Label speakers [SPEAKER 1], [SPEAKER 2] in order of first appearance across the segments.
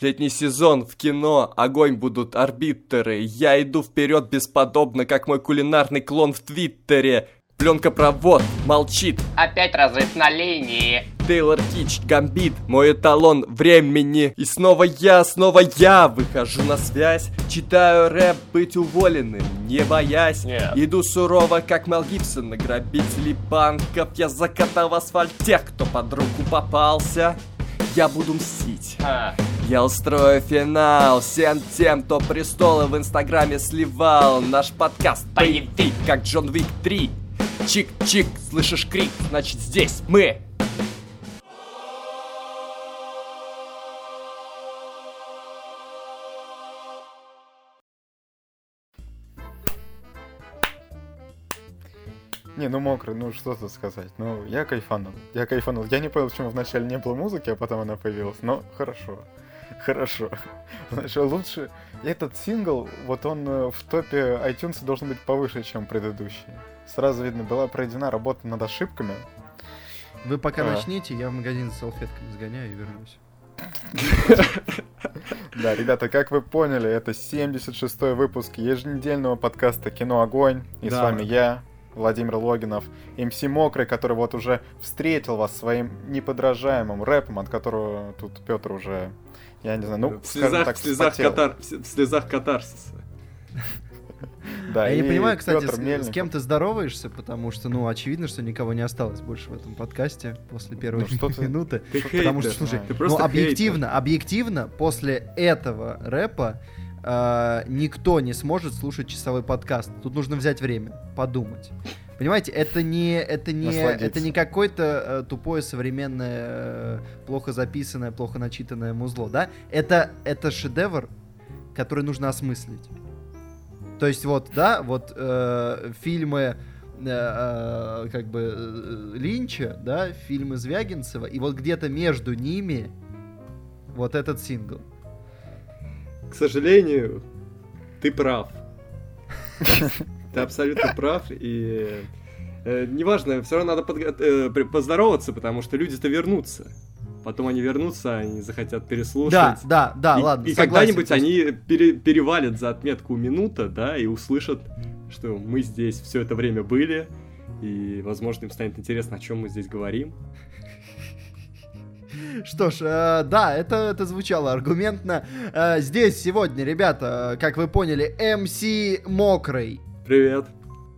[SPEAKER 1] Летний сезон в кино, огонь будут арбитры. Я иду вперед бесподобно, как мой кулинарный клон в Твиттере. Пленка провод, молчит.
[SPEAKER 2] Опять разрыв на линии.
[SPEAKER 1] Тейлор Кич, Гамбит, мой эталон времени. И снова я, снова я выхожу на связь. Читаю рэп, быть уволенным, не боясь.
[SPEAKER 2] Нет.
[SPEAKER 1] Иду сурово, как Мел Гибсон, грабителей банков. Я закатал в асфальт тех, кто под руку попался. Я буду мстить.
[SPEAKER 2] А,
[SPEAKER 1] Я устрою финал всем тем, кто престолы в инстаграме сливал. Наш подкаст боевик, как Джон Вик 3 Чик-чик, слышишь крик, значит здесь мы
[SPEAKER 3] Не, ну мокрый, ну что тут сказать. Ну, я кайфанул. Я кайфанул. Я не понял, почему вначале не было музыки, а потом она появилась. Но хорошо. Хорошо. Значит, лучше... Этот сингл, вот он э, в топе iTunes должен быть повыше, чем предыдущий. Сразу видно, была проведена работа над ошибками.
[SPEAKER 4] Вы пока
[SPEAKER 3] А.
[SPEAKER 4] начните, я в магазин с салфетками сгоняю и вернусь.
[SPEAKER 3] Да, ребята, как вы поняли, это 76-й выпуск еженедельного подкаста «Кино Огонь». И с вами я, Владимир Логинов, МС Мокрый, который вот уже встретил вас своим неподражаемым рэпом, от которого тут Петр уже, я не знаю, ну,
[SPEAKER 1] в слезах,
[SPEAKER 3] так,
[SPEAKER 1] в, слезах
[SPEAKER 3] вспотел.
[SPEAKER 1] катар, в слезах катарсиса
[SPEAKER 3] Да,
[SPEAKER 4] я не понимаю, кстати, с,
[SPEAKER 3] Мельников.
[SPEAKER 4] с кем ты здороваешься, потому что, ну, очевидно, что никого не осталось больше в этом подкасте после первой
[SPEAKER 3] Ну, что ты-
[SPEAKER 4] минуты.
[SPEAKER 1] Ты
[SPEAKER 4] Потому что,
[SPEAKER 1] хейтер,
[SPEAKER 4] слушай,
[SPEAKER 3] ты
[SPEAKER 4] ну, объективно, объективно, после этого рэпа э, никто не сможет слушать часовой подкаст. Тут нужно взять время, подумать. Понимаете, это не, это не, это не какое-то э, тупое современное, э, плохо записанное, плохо начитанное музло, да? Это, это шедевр, который нужно осмыслить. То есть вот, да, вот э, фильмы э, э, как бы э, Линча, да, фильмы Звягинцева, и вот где-то между ними вот этот сингл.
[SPEAKER 1] К сожалению, ты прав. Ты абсолютно прав, и э, неважно, все равно надо подго- э, поздороваться, потому что люди-то вернутся. Потом они вернутся, они захотят переслушать.
[SPEAKER 4] Да, да, да,
[SPEAKER 1] и,
[SPEAKER 4] ладно.
[SPEAKER 1] И
[SPEAKER 4] согласен.
[SPEAKER 1] когда-нибудь они пере- перевалят за отметку минута, да, и услышат, что мы здесь все это время были, и, возможно, им станет интересно, о чем мы здесь говорим.
[SPEAKER 4] Что ж, э, да, это, это звучало аргументно. Э, здесь сегодня, ребята, как вы поняли, МС Мокрый.
[SPEAKER 1] Привет.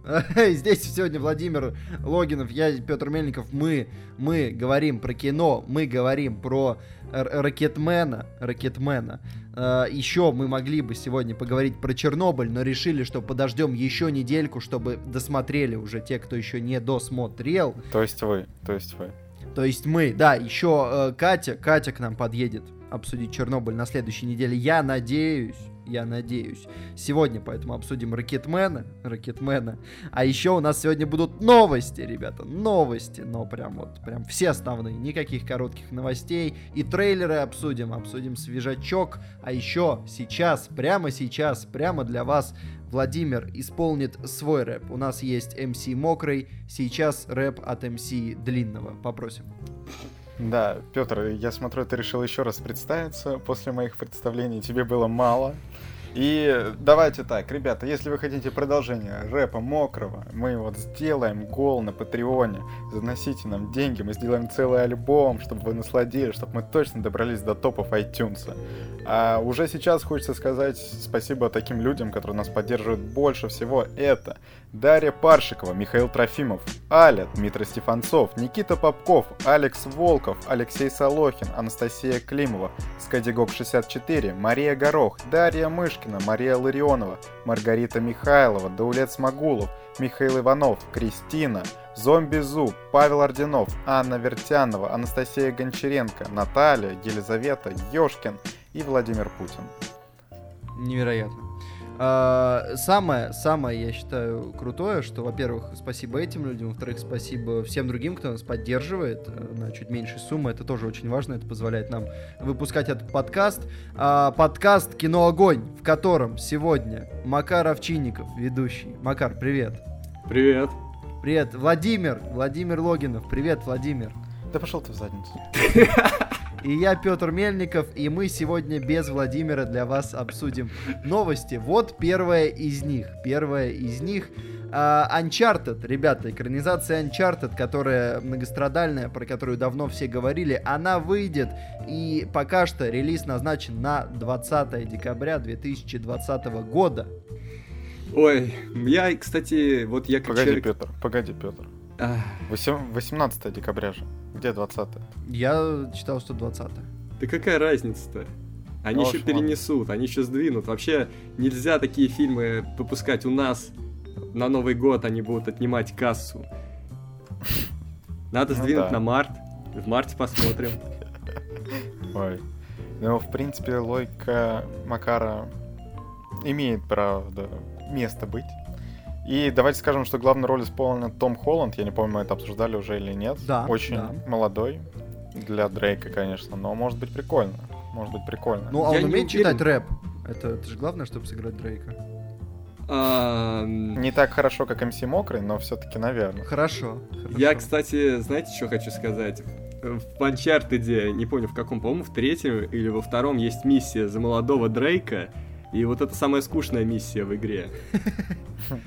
[SPEAKER 4] Здесь сегодня Владимир Логинов, я Петр Мельников. Мы, мы говорим про кино, мы говорим про Ракетмена, Ракетмена. Э, еще мы могли бы сегодня поговорить про Чернобыль, но решили, что подождем еще недельку, чтобы досмотрели уже те, кто еще не досмотрел.
[SPEAKER 3] То есть вы, то есть вы.
[SPEAKER 4] То есть мы, да, еще э, Катя, Катя к нам подъедет обсудить Чернобыль на следующей неделе. Я надеюсь, я надеюсь. Сегодня поэтому обсудим Ракетмена, Ракетмена. А еще у нас сегодня будут новости, ребята, новости. Но прям вот, прям все основные, никаких коротких новостей. И трейлеры обсудим, обсудим свежачок. А еще сейчас, прямо сейчас, прямо для вас Владимир исполнит свой рэп. У нас есть МС Мокрый, сейчас рэп от МС Длинного. Попросим.
[SPEAKER 3] Да, Петр, я смотрю, ты решил еще раз представиться после моих представлений. Тебе было мало. И давайте так, ребята, если вы хотите продолжение рэпа мокрого, мы вот сделаем гол на Патреоне, заносите нам деньги, мы сделаем целый альбом, чтобы вы насладились, чтобы мы точно добрались до топов iTunes. А уже сейчас хочется сказать спасибо таким людям, которые нас поддерживают больше всего. Это Дарья Паршикова, Михаил Трофимов, Аля, Дмитрий Стефанцов, Никита Попков, Алекс Волков, Алексей Солохин, Анастасия Климова, Скадигок 64, Мария Горох, Дарья Мышкина, Мария Ларионова, Маргарита Михайлова, Даулет Смогулов, Михаил Иванов, Кристина, Зомби Зуб, Павел Орденов, Анна Вертянова, Анастасия Гончаренко, Наталья, Елизавета, Ёшкин и Владимир Путин.
[SPEAKER 4] Невероятно. А, Самое, самое, я считаю, крутое, что, во-первых, спасибо этим людям, во-вторых, спасибо всем другим, кто нас поддерживает э, на чуть меньшей суммы. Это тоже очень важно, это позволяет нам выпускать этот подкаст. А, Подкаст «Кино Огонь», в котором сегодня Макар Овчинников, ведущий. Макар, привет.
[SPEAKER 1] Привет.
[SPEAKER 4] Привет, Владимир, Владимир Логинов. Привет, Владимир.
[SPEAKER 3] Да пошел ты в задницу.
[SPEAKER 4] И я Петр Мельников, и мы сегодня без Владимира для вас обсудим новости. Вот первая из них. Первая из них а, Uncharted, ребята, экранизация Uncharted, которая многострадальная, про которую давно все говорили, она выйдет, и пока что релиз назначен на 20 декабря 2020 года.
[SPEAKER 1] Ой, я, кстати, вот я как
[SPEAKER 3] Погоди,
[SPEAKER 1] человек...
[SPEAKER 3] Петр, погоди, Петр.
[SPEAKER 1] Ах,
[SPEAKER 3] 18 декабря же. Где 20
[SPEAKER 4] Я читал, что 20
[SPEAKER 1] да какая разница-то? Они
[SPEAKER 3] Ну,
[SPEAKER 1] еще перенесут, они еще сдвинут. Вообще нельзя такие фильмы выпускать у нас. На Новый год они будут отнимать кассу. Надо
[SPEAKER 3] Ну
[SPEAKER 1] сдвинуть
[SPEAKER 3] да.
[SPEAKER 1] на март. В марте посмотрим.
[SPEAKER 3] Ой. Ну, в принципе, логика Макара имеет, правда, место быть. И давайте скажем, что главную роль исполнил Том Холланд. Я не помню, мы это обсуждали уже или нет.
[SPEAKER 4] Да,
[SPEAKER 3] Очень
[SPEAKER 4] да.
[SPEAKER 3] молодой. Для Дрейка, конечно, но может быть прикольно. Может быть прикольно.
[SPEAKER 4] Ну, а
[SPEAKER 1] Я
[SPEAKER 4] он умеет
[SPEAKER 1] уверен.
[SPEAKER 4] читать рэп? Это, это же главное, чтобы сыграть Дрейка.
[SPEAKER 1] А,
[SPEAKER 3] Не так хорошо, как МС Мокрый, но все-таки, наверное.
[SPEAKER 4] Хорошо.
[SPEAKER 1] Я,
[SPEAKER 4] хорошо.
[SPEAKER 1] кстати, знаете, что хочу сказать? В Uncharted, не помню в каком, по-моему, в третьем или во втором есть миссия за молодого Дрейка. И вот это самая скучная миссия в игре.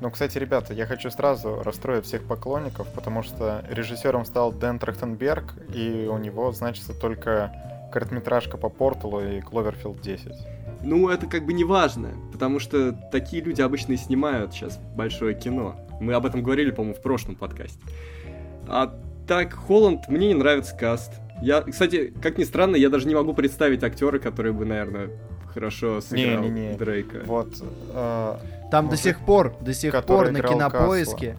[SPEAKER 3] Ну, кстати, ребята, я хочу сразу расстроить всех поклонников, потому что режиссером стал Дэн Трахтенберг, и у него значится только короткометражка по Порталу и Кловерфилд 10.
[SPEAKER 1] Ну, это как бы не важно, потому что такие люди обычно и снимают сейчас большое кино. Мы об этом говорили, по-моему, в прошлом подкасте. А так, Холланд, мне не нравится каст. Я, кстати, как ни странно, я даже не могу представить актера, который бы, наверное, хорошо сыграл
[SPEAKER 3] Не-не-не.
[SPEAKER 1] Дрейка.
[SPEAKER 3] Вот, э,
[SPEAKER 4] Там до
[SPEAKER 3] мужик,
[SPEAKER 4] сих пор, до сих пор на кинопоиске,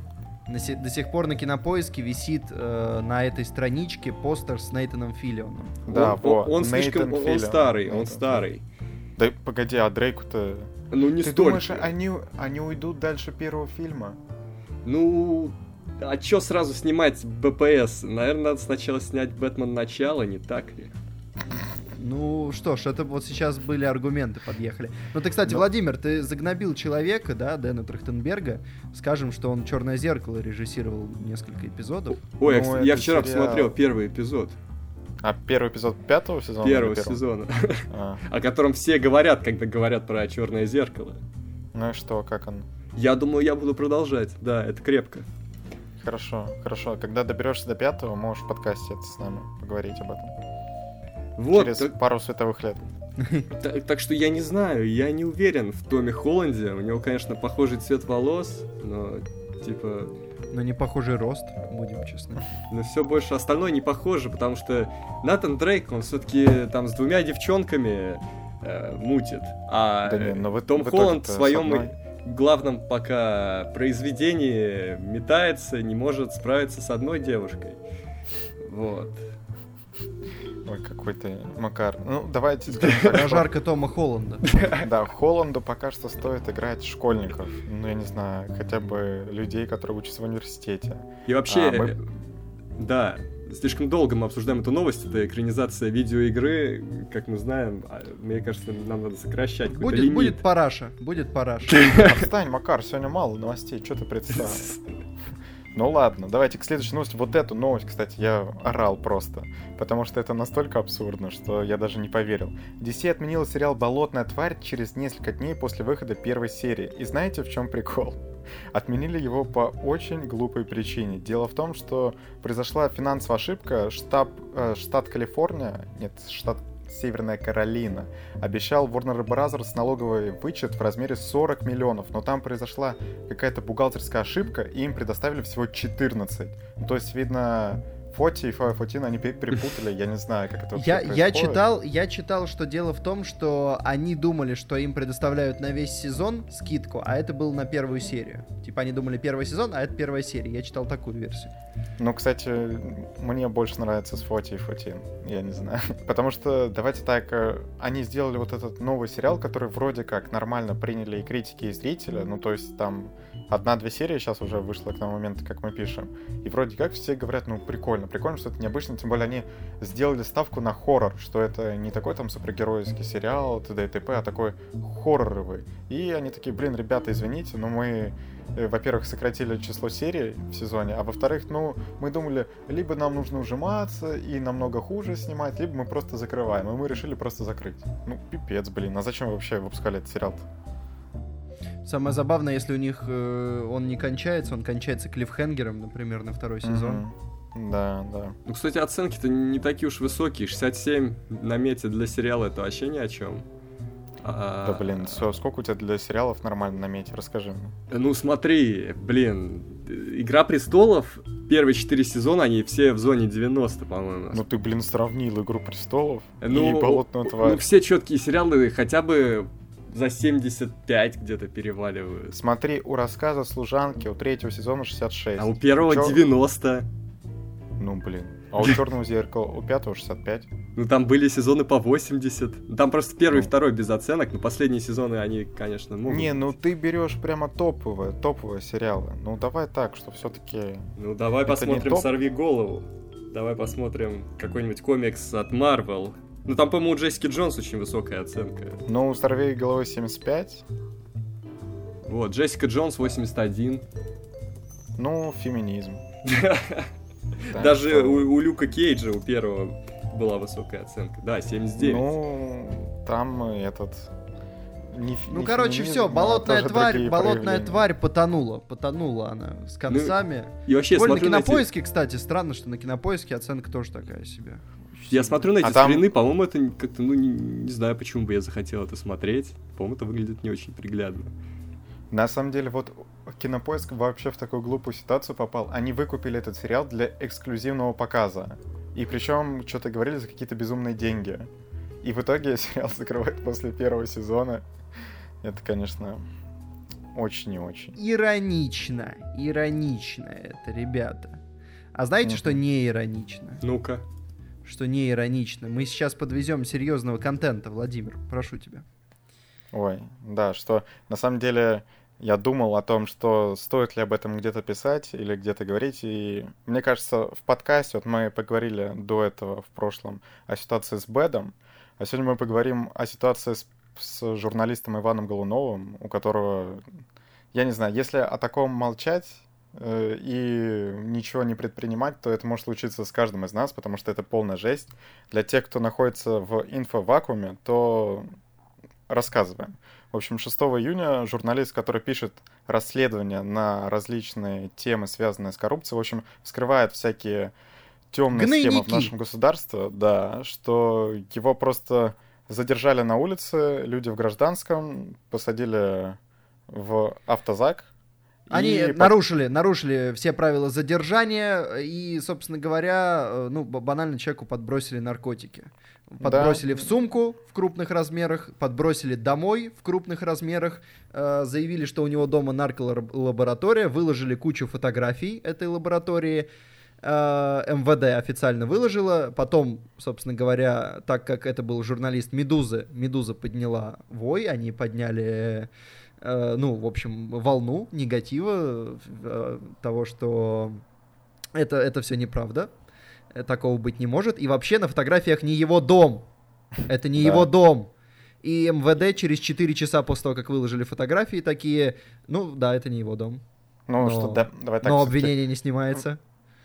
[SPEAKER 4] на се- до сих пор на кинопоиске висит э, на этой страничке постер с Нейтаном Филлионом.
[SPEAKER 3] да,
[SPEAKER 1] он,
[SPEAKER 3] вот.
[SPEAKER 1] он слишком, он, он старый, он старый.
[SPEAKER 3] Да погоди, а Дрейку-то...
[SPEAKER 1] Ну, не
[SPEAKER 3] Ты
[SPEAKER 1] столько.
[SPEAKER 3] думаешь, они, они уйдут дальше первого фильма?
[SPEAKER 1] Ну, а чё сразу снимать БПС? Наверное, надо сначала снять Бэтмен начало, не так ли?
[SPEAKER 4] Ну что ж, это вот сейчас были аргументы, подъехали. Ну ты, кстати,
[SPEAKER 3] Ну.
[SPEAKER 4] Владимир, ты загнобил человека, да, Дэна Трахтенберга. Скажем, что он Черное зеркало режиссировал несколько эпизодов.
[SPEAKER 1] Ой, я,
[SPEAKER 3] Ну,
[SPEAKER 1] я вчера
[SPEAKER 3] сериал.
[SPEAKER 1] посмотрел первый эпизод
[SPEAKER 3] А первый эпизод пятого сезона?
[SPEAKER 1] первого
[SPEAKER 3] первого?
[SPEAKER 1] сезона,
[SPEAKER 3] А,
[SPEAKER 1] о котором все говорят, когда говорят про черное зеркало.
[SPEAKER 3] ну и что, как он?
[SPEAKER 1] Я думаю, я буду продолжать. Да, это крепко.
[SPEAKER 3] Хорошо, хорошо. Когда доберешься до пятого, можешь в подкасте с нами поговорить об этом.
[SPEAKER 1] Вот,
[SPEAKER 3] Через
[SPEAKER 1] так,
[SPEAKER 3] пару световых лет.
[SPEAKER 1] так- так что я не знаю, я не уверен в Томе Холланде. У него, конечно, похожий цвет волос, но типа,
[SPEAKER 4] Но не похожий рост, будем честны.
[SPEAKER 1] но все больше остальное не похоже, потому что Натан Дрейк, он все-таки там с двумя девчонками э, мутит, а
[SPEAKER 3] Да не, но в-
[SPEAKER 1] Том
[SPEAKER 3] в
[SPEAKER 1] Холланд в своем
[SPEAKER 3] одной.
[SPEAKER 1] главном пока произведении метается, не может справиться с одной девушкой. Вот.
[SPEAKER 3] Ой, какой ты Макар. Ну, давайте
[SPEAKER 4] Прожарка Тома Холланда.
[SPEAKER 3] Да, Холланду пока что стоит играть школьников. Ну, я не знаю, хотя бы людей, которые учатся в университете.
[SPEAKER 1] И вообще,
[SPEAKER 3] А, мы-
[SPEAKER 1] да, слишком долго мы обсуждаем эту новость, это экранизация видеоигры, как мы знаем, а, мне кажется, нам надо сокращать какой-то
[SPEAKER 4] Будет,
[SPEAKER 1] лимит.
[SPEAKER 4] будет параша, будет параша.
[SPEAKER 3] Отстань, Макар, сегодня мало новостей, что ты представил? Ну ладно, давайте к следующей новости. Вот эту новость, кстати, я орал просто. Потому что это настолько абсурдно, что я даже не поверил. DC отменила сериал «Болотная тварь» через несколько дней после выхода первой серии. И знаете, в чем прикол? Отменили его по очень глупой причине. Дело в том, что произошла финансовая ошибка. Штаб, э, штат Калифорния, нет, штат Северная Каролина, обещал Warner Bros. налоговый вычет в размере 40 миллионов, но там произошла какая-то бухгалтерская ошибка, и им предоставили всего 14. Ну, то есть, видно, Фоти и Фотин они пе- перепутали, я не знаю, как это
[SPEAKER 4] Я, я
[SPEAKER 3] происходит.
[SPEAKER 4] читал, я читал, что дело в том, что они думали, что им предоставляют на весь сезон скидку, а это был на первую серию. Типа они думали первый сезон, а это первая серия. Я читал такую версию.
[SPEAKER 3] Ну, кстати, мне больше нравится с Фоти и Фотин, я не знаю. Потому что, давайте так, э, они сделали вот этот новый сериал, который вроде как нормально приняли и критики, и зрители. Ну, то есть там одна-две серии сейчас уже вышло к тому моменту, как мы пишем. И вроде как все говорят, ну, прикольно, прикольно. Прикольно, что это необычно, тем более они сделали ставку на хоррор, что это не такой там супергеройский сериал, т.д. и т.п., а такой хорроровый. И они такие, блин, ребята, извините, но мы э, во-первых, сократили число серий в сезоне, а во-вторых, ну, мы думали, либо нам нужно ужиматься и намного хуже снимать, либо мы просто закрываем, и мы решили просто закрыть. Ну, пипец, блин, а зачем вы вообще выпускали этот сериал -то?
[SPEAKER 4] Самое забавное, если у них э, он не кончается, он кончается клиффхенгером, например, на второй сезон.
[SPEAKER 3] Да, да.
[SPEAKER 1] Ну, кстати, оценки-то не такие уж высокие. 67 на мете для сериала это вообще ни о чем. А,
[SPEAKER 3] Да, блин, всё, сколько у тебя для сериалов нормально на мете? Расскажи мне.
[SPEAKER 1] Ну, смотри, блин, Игра престолов, первые четыре сезона, они все в зоне 90, по-моему.
[SPEAKER 3] Ну ты, блин, сравнил Игру престолов
[SPEAKER 1] Ну,
[SPEAKER 3] и Болотную
[SPEAKER 1] Ну,
[SPEAKER 3] тварь.
[SPEAKER 1] все четкие сериалы хотя бы за 75 где-то переваливают.
[SPEAKER 3] Смотри, у рассказа служанки у третьего сезона 66.
[SPEAKER 1] А у первого
[SPEAKER 3] Чё?
[SPEAKER 1] 90.
[SPEAKER 3] Ну, блин. А у черного зеркала у пятого 65.
[SPEAKER 1] Ну, там были сезоны по 80. Ну, Там просто первый и
[SPEAKER 3] Ну.
[SPEAKER 1] второй без оценок, но последние сезоны, они, конечно, могут
[SPEAKER 3] Не, ну ты берешь прямо топовые, топовые сериалы. Ну давай так, что все-таки.
[SPEAKER 1] Ну, давай
[SPEAKER 3] это
[SPEAKER 1] посмотрим? «Сорви голову». Давай посмотрим какой-нибудь комикс от Marvel. Ну, там, по-моему, у Джессики Джонс очень высокая оценка.
[SPEAKER 3] Ну, у Сорвей головы 75.
[SPEAKER 1] Вот, Джессика Джонс 81.
[SPEAKER 3] Ну, феминизм. Да,
[SPEAKER 1] Даже
[SPEAKER 3] что-
[SPEAKER 1] у, у Люка Кейджа, у первого, была высокая оценка. Да, 79.
[SPEAKER 3] Ну, там этот. не
[SPEAKER 4] Ну,
[SPEAKER 3] не
[SPEAKER 4] короче,
[SPEAKER 3] феминизм,
[SPEAKER 4] все,
[SPEAKER 3] а
[SPEAKER 4] болотная тварь, болотная тварь потонула. Потонула она с концами.
[SPEAKER 1] И вообще,
[SPEAKER 4] на
[SPEAKER 1] смотрю на эти,
[SPEAKER 4] кинопоиске, кстати, странно, что на кинопоиске оценка тоже такая себе.
[SPEAKER 1] я смотрю на эти
[SPEAKER 3] А там-
[SPEAKER 1] скрины, по-моему, это как-то, ну, не, не знаю, почему бы я захотел это смотреть. По-моему, это выглядит не очень приглядно.
[SPEAKER 3] На самом деле, вот Кинопоиск вообще в такую глупую ситуацию попал. Они выкупили этот сериал для эксклюзивного показа. И причем, что-то говорили за какие-то безумные деньги. И в итоге сериал закрывают после первого сезона. Это, конечно, очень не очень.
[SPEAKER 4] Иронично, иронично это, ребята. А знаете,
[SPEAKER 3] Мгм.
[SPEAKER 4] что не иронично?
[SPEAKER 1] Ну-ка.
[SPEAKER 4] Что не иронично? Мы сейчас подвезем серьезного контента, Владимир. Прошу тебя.
[SPEAKER 3] Ой, да, что на самом деле я думал о том, что стоит ли об этом где-то писать или где-то говорить, и мне кажется, в подкасте, вот мы поговорили до этого в прошлом о ситуации с Бэдом, а сегодня мы поговорим о ситуации с, с журналистом Иваном Голуновым, у которого, я не знаю, если о таком молчать э, и ничего не предпринимать, то это может случиться с каждым из нас, потому что это полная жесть. Для тех, кто находится в инфовакууме, то рассказываем. В общем, 6 июня журналист, который пишет расследования на различные темы, связанные с коррупцией, в общем, вскрывает всякие темные схемы в
[SPEAKER 4] Гнойники.
[SPEAKER 3] нашем государстве, да, что его просто задержали на улице, люди в гражданском, посадили в автозак.
[SPEAKER 4] Они
[SPEAKER 3] и
[SPEAKER 4] нарушили, нарушили все правила задержания и, собственно говоря, э, ну, банально человеку подбросили наркотики. Подбросили в сумку в крупных размерах, подбросили домой в крупных размерах, э, заявили, что у него дома нарколаборатория, выложили кучу фотографий этой лаборатории, э, МВД официально выложила, потом, собственно говоря, так как это был журналист Медузы, Медуза подняла вой, они подняли э, ну, в общем, волну негатива э, того, что это, это все неправда, такого быть не может. И вообще на фотографиях не его дом, это не его дом. И МВД через 4 часа после того, как выложили фотографии, такие, ну да, это не его дом.
[SPEAKER 3] Ну,
[SPEAKER 4] но-
[SPEAKER 3] что, да, давай так,
[SPEAKER 4] Но обвинение не снимается.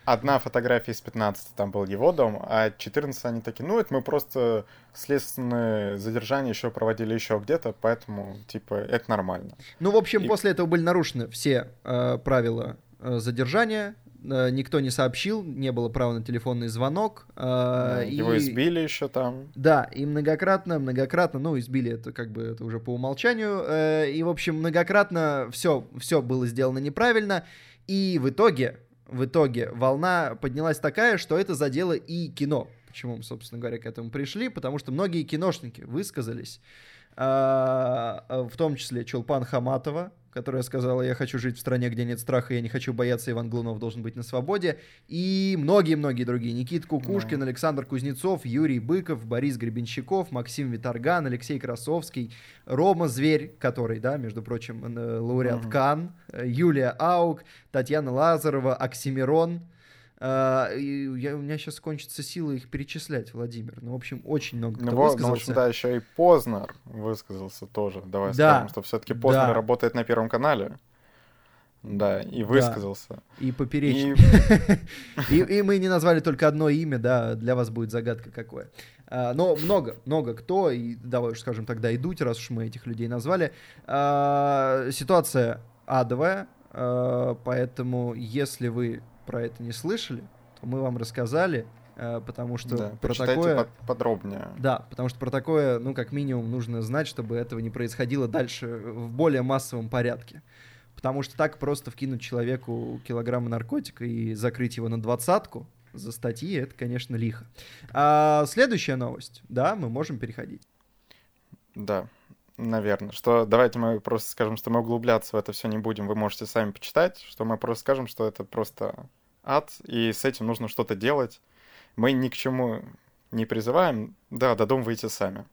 [SPEAKER 3] Одна фотография из 15 там был его дом, а 14 они такие, ну, это мы просто следственные задержания еще проводили еще где-то, поэтому, типа, это нормально.
[SPEAKER 4] Ну, в общем,
[SPEAKER 3] И-
[SPEAKER 4] после этого были нарушены все э, правила э, задержания. Э, никто не сообщил, не было права на телефонный звонок. э,
[SPEAKER 3] Его
[SPEAKER 4] и-
[SPEAKER 3] избили еще там.
[SPEAKER 4] Да, и многократно, многократно, ну, избили это как бы это уже по умолчанию, э, и, в общем, многократно все, все было сделано неправильно, и в итоге, в итоге волна поднялась такая, что это задело и кино. Почему мы, собственно говоря, к этому пришли? Потому что многие киношники высказались, в том числе Чулпан Хаматова, которая сказала, я хочу жить в стране, где нет страха, я не хочу бояться, Иван Глунов должен быть на свободе, и многие-многие другие. Никит Кукушкин, Александр Кузнецов, Юрий Быков, Борис Гребенщиков, Максим Виторган, Алексей Красовский, Рома Зверь, который, да, между прочим, лауреат
[SPEAKER 3] Мгм.
[SPEAKER 4] Кан, э, Юлия Аук, Татьяна Лазарова, Оксимирон, А, и я, у меня сейчас кончатся силы их перечислять, Владимир. Ну, в общем, очень много кто
[SPEAKER 3] Ну, вот, ну, в
[SPEAKER 4] высказался.
[SPEAKER 3] общем, да, еще и Познер высказался тоже. Давай
[SPEAKER 4] Да.
[SPEAKER 3] скажем, что все-таки Познер
[SPEAKER 4] Да.
[SPEAKER 3] работает на Первом канале. Да, и высказался.
[SPEAKER 4] И поперечный.
[SPEAKER 3] И
[SPEAKER 4] И, и мы не назвали только одно имя, да, для вас будет загадка какое. А, но много, много кто, и давай уж скажем тогда и Дудь, раз уж мы этих людей назвали. А, ситуация адовая, а, поэтому если вы про это не слышали, то мы вам рассказали, а, потому что
[SPEAKER 3] да,
[SPEAKER 4] про такое...
[SPEAKER 3] под- подробнее.
[SPEAKER 4] Да, потому что про такое, ну, как минимум, нужно знать, чтобы этого не происходило дальше в более массовом порядке. Потому что так просто вкинуть человеку килограмм наркотика и закрыть его на двадцатку за статьи, это, конечно, лихо. А следующая новость, да, мы можем переходить.
[SPEAKER 3] Да, наверное. Что давайте мы просто скажем, что мы углубляться в это все не будем. Вы можете сами почитать, что мы просто скажем, что это просто ад, и с этим нужно что-то делать. Мы ни к чему не призываем. Да, додумывайте сами.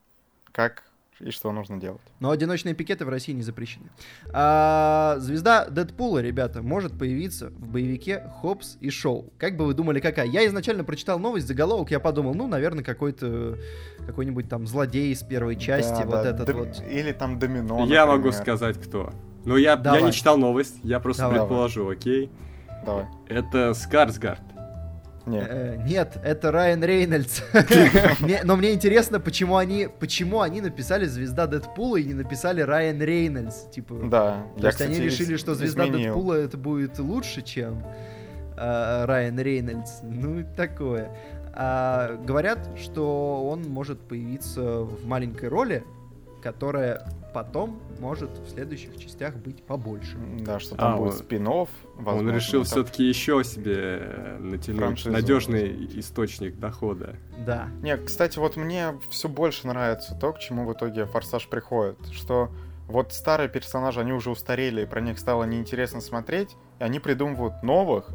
[SPEAKER 3] Как и что нужно делать.
[SPEAKER 4] Но одиночные пикеты в России не запрещены. А, звезда Дэдпула, ребята, может появиться в боевике Хопс и Шоу. Как бы вы думали, какая? Я изначально прочитал новость, заголовок, я подумал, ну, наверное, какой-то какой-нибудь там злодей из первой части,
[SPEAKER 3] Да,
[SPEAKER 4] вот
[SPEAKER 3] да,
[SPEAKER 4] этот
[SPEAKER 3] дом-
[SPEAKER 4] вот.
[SPEAKER 3] Или там домино,
[SPEAKER 1] Я могу сказать, кто. Но я, я
[SPEAKER 4] Давай.
[SPEAKER 1] не читал новость, я просто
[SPEAKER 4] Давай.
[SPEAKER 1] предположу, окей?
[SPEAKER 3] Давай.
[SPEAKER 1] Это Скарсгард.
[SPEAKER 3] Не.
[SPEAKER 4] Э, Нет, это Райан Рейнольдс. Но мне интересно, почему они, почему они написали звезда Дэдпула и не написали Райан Рейнольдс. Типа,
[SPEAKER 3] Да.
[SPEAKER 4] то есть они решили, что звезда. Дэдпула это будет лучше, чем э, Райан Рейнольдс. Ну, и такое. А, говорят, что он может появиться в маленькой роли, которая потом может в следующих частях быть побольше.
[SPEAKER 3] Да, что там
[SPEAKER 1] А,
[SPEAKER 3] будет
[SPEAKER 1] он-
[SPEAKER 3] спин
[SPEAKER 1] Он решил все-таки еще себе э, натянуть
[SPEAKER 3] Франшизу.
[SPEAKER 1] надежный источник дохода.
[SPEAKER 4] Да.
[SPEAKER 3] Не, кстати, вот мне все больше нравится то, к чему в итоге Форсаж приходит. Что вот старые персонажи, они уже устарели, и про них стало неинтересно смотреть, и они придумывают новых,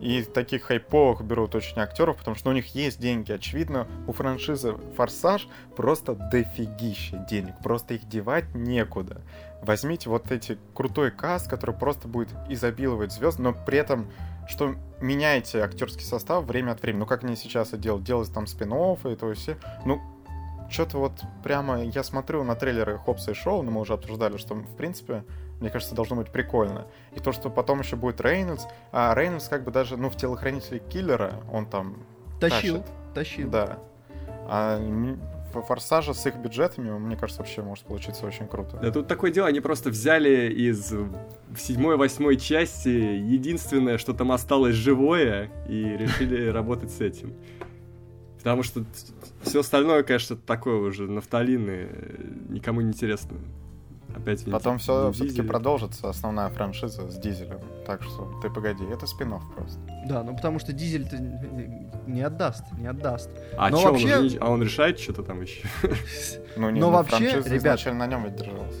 [SPEAKER 3] и таких хайповых берут очень актеров, потому что у них есть деньги. Очевидно, у франшизы Форсаж просто дофигища денег. Просто их девать некуда. Возьмите вот эти крутой каст, который просто будет изобиловать звезд, но при этом что меняете актерский состав время от времени. Ну, как они сейчас это делают, делать там спин и то и все. Ну, что-то вот прямо я смотрю на трейлеры Хопса и Шоу, но мы уже обсуждали, что, в принципе, мне кажется, должно быть прикольно. И то, что потом еще будет Рейнольдс, а Рейнольдс как бы даже, ну, в телохранителе киллера он там
[SPEAKER 4] Тащил,
[SPEAKER 3] тащит.
[SPEAKER 4] тащил.
[SPEAKER 3] Да. А Форсаже с их бюджетами, мне кажется, вообще может получиться очень круто.
[SPEAKER 1] Да тут такое дело, они просто взяли из седьмой-восьмой части единственное, что там осталось живое, и решили работать с этим. Потому что все остальное, конечно, такое уже нафталин, и никому не интересно. Опять
[SPEAKER 3] Потом все все-таки
[SPEAKER 1] Дизель.
[SPEAKER 3] продолжится основная франшиза с Дизелем. Так что ты погоди, это спин просто.
[SPEAKER 4] Да, ну потому что дизель-то не отдаст, не отдаст.
[SPEAKER 1] А
[SPEAKER 4] Но
[SPEAKER 1] он
[SPEAKER 4] вообще-
[SPEAKER 1] не- а он решает что-то там еще?
[SPEAKER 3] Ну, не,
[SPEAKER 4] Но
[SPEAKER 3] ну,
[SPEAKER 4] вообще, ребят-
[SPEAKER 3] изначально на нем ведь держалась.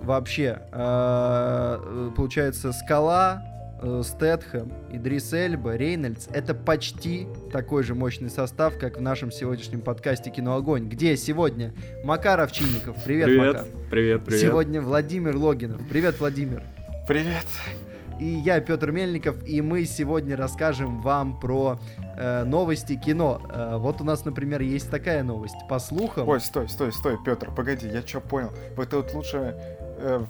[SPEAKER 4] Вообще, э, получается, Скала, э, Стэтхэм, Идрис Эльба, Рейнольдс — это почти такой же мощный состав, как в нашем сегодняшнем подкасте «Кино Огонь», где сегодня Макар Овчинников. Привет,
[SPEAKER 1] Привет,
[SPEAKER 4] Макар.
[SPEAKER 1] привет, привет.
[SPEAKER 4] Сегодня Владимир Логинов. Привет, Владимир.
[SPEAKER 3] Привет!
[SPEAKER 4] И я, Петр Мельников, и мы сегодня расскажем вам про э, новости кино. Э, вот у нас, например, есть такая новость. По слухам...
[SPEAKER 3] Ой, стой, стой, стой, Петр, погоди, я что понял? Вот ты вот лучше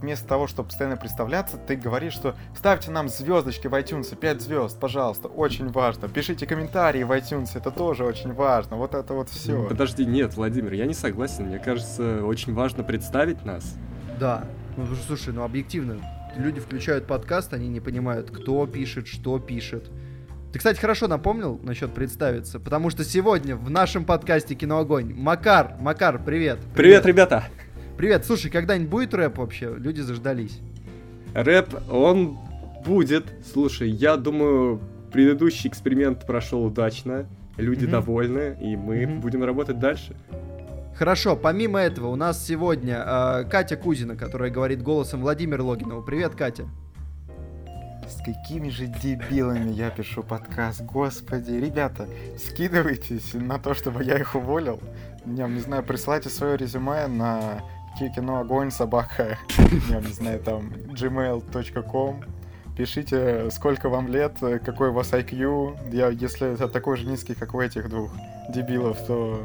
[SPEAKER 3] вместо того, чтобы постоянно представляться, ты говоришь, что ставьте нам звездочки в iTunes, 5 звезд, пожалуйста, очень важно. Пишите комментарии в iTunes, это тоже очень важно. Вот это вот все.
[SPEAKER 1] Подожди, нет, Владимир, я не согласен. Мне кажется, очень важно представить нас.
[SPEAKER 4] Да. Ну, слушай, ну объективно, люди включают подкаст, они не понимают, кто пишет, что пишет. Ты, кстати, хорошо напомнил насчет представиться, потому что сегодня в нашем подкасте «Кино Огонь» Макар, Макар, привет.
[SPEAKER 1] Привет, ребята!
[SPEAKER 4] Привет, слушай, когда-нибудь будет рэп вообще? Люди заждались.
[SPEAKER 1] Рэп, он будет. Слушай, я думаю, предыдущий эксперимент прошел удачно. Люди
[SPEAKER 4] Мгм.
[SPEAKER 1] довольны, и мы
[SPEAKER 4] Мгм.
[SPEAKER 1] будем работать дальше.
[SPEAKER 4] Хорошо, помимо этого, у нас сегодня э, Катя Кузина, которая говорит голосом Владимира Логинова. Привет, Катя.
[SPEAKER 3] С какими же дебилами я пишу подкаст, господи. Ребята, скидывайтесь на то, чтобы я их уволил. Не, не знаю, присылайте свое резюме на кино огонь собака, не, не знаю, там, gmail.com. Пишите, сколько вам лет, какой у вас IQ. Я, если это такой же низкий, как у этих двух дебилов, то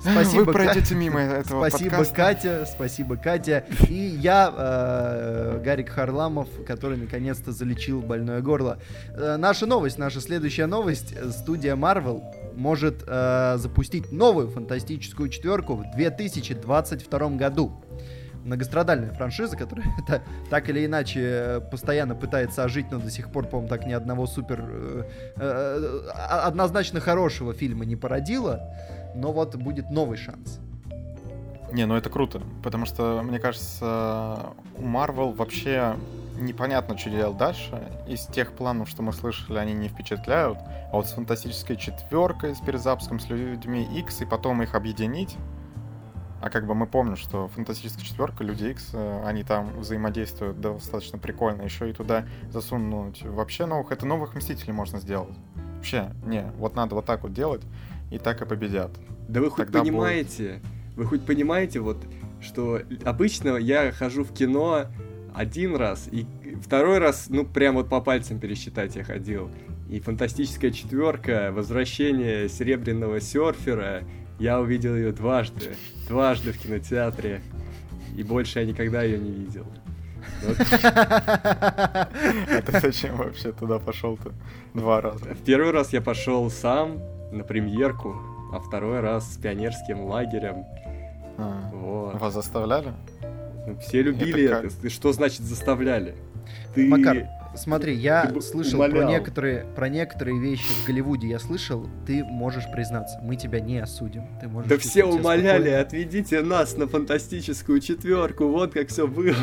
[SPEAKER 4] Спасибо,
[SPEAKER 3] вы пройдете мимо этого
[SPEAKER 4] Спасибо,
[SPEAKER 3] подкаста.
[SPEAKER 4] Катя, спасибо, Катя. И я, э, Гарик Харламов, который наконец-то залечил больное горло. Э, наша новость, наша следующая новость. Э, Студия Marvel может э, запустить новую фантастическую четверку в 2022 году. Многострадальная франшиза, которая та- так или иначе э, постоянно пытается ожить, но до сих пор, по-моему, так ни одного супер э, э, а- однозначно хорошего фильма не породила. Но вот будет новый шанс.
[SPEAKER 3] Не, ну это круто, потому что, мне кажется, у Marvel вообще непонятно, что делать дальше. Из тех планов, что мы слышали, они не впечатляют. А вот с фантастической четверкой, с перезапуском, с людьми X, и потом их объединить. А как бы мы помним, что фантастическая четверка, люди X, э, они там взаимодействуют достаточно прикольно. Еще и туда засунуть вообще новых. Это новых мстителей можно сделать. Вообще, не, вот надо вот так вот делать, и так и победят.
[SPEAKER 1] Да вы хоть
[SPEAKER 3] Тогда будет.
[SPEAKER 1] понимаете, вы хоть понимаете, вот, что обычно я хожу в кино один раз, и второй раз, ну, прям вот по пальцам пересчитать я ходил. И фантастическая четверка, возвращение серебряного серфера, я увидел ее дважды, дважды в кинотеатре, и больше я никогда ее не видел.
[SPEAKER 3] А ты зачем вообще туда пошел-то? Два раза.
[SPEAKER 1] В первый раз я пошел сам на премьерку, а второй раз с пионерским лагерем.
[SPEAKER 3] А,
[SPEAKER 1] Вот.
[SPEAKER 3] Вас заставляли?
[SPEAKER 1] Все любили
[SPEAKER 3] Это
[SPEAKER 1] это. Что значит заставляли? Ты...
[SPEAKER 4] Макар, смотри, я
[SPEAKER 1] ты
[SPEAKER 4] слышал про некоторые, про некоторые вещи в Голливуде, я слышал, ты можешь признаться, мы тебя не осудим. Ты можешь
[SPEAKER 1] Да все умоляли,
[SPEAKER 4] спокойно.
[SPEAKER 1] отведите нас на фантастическую четверку, вот как все было.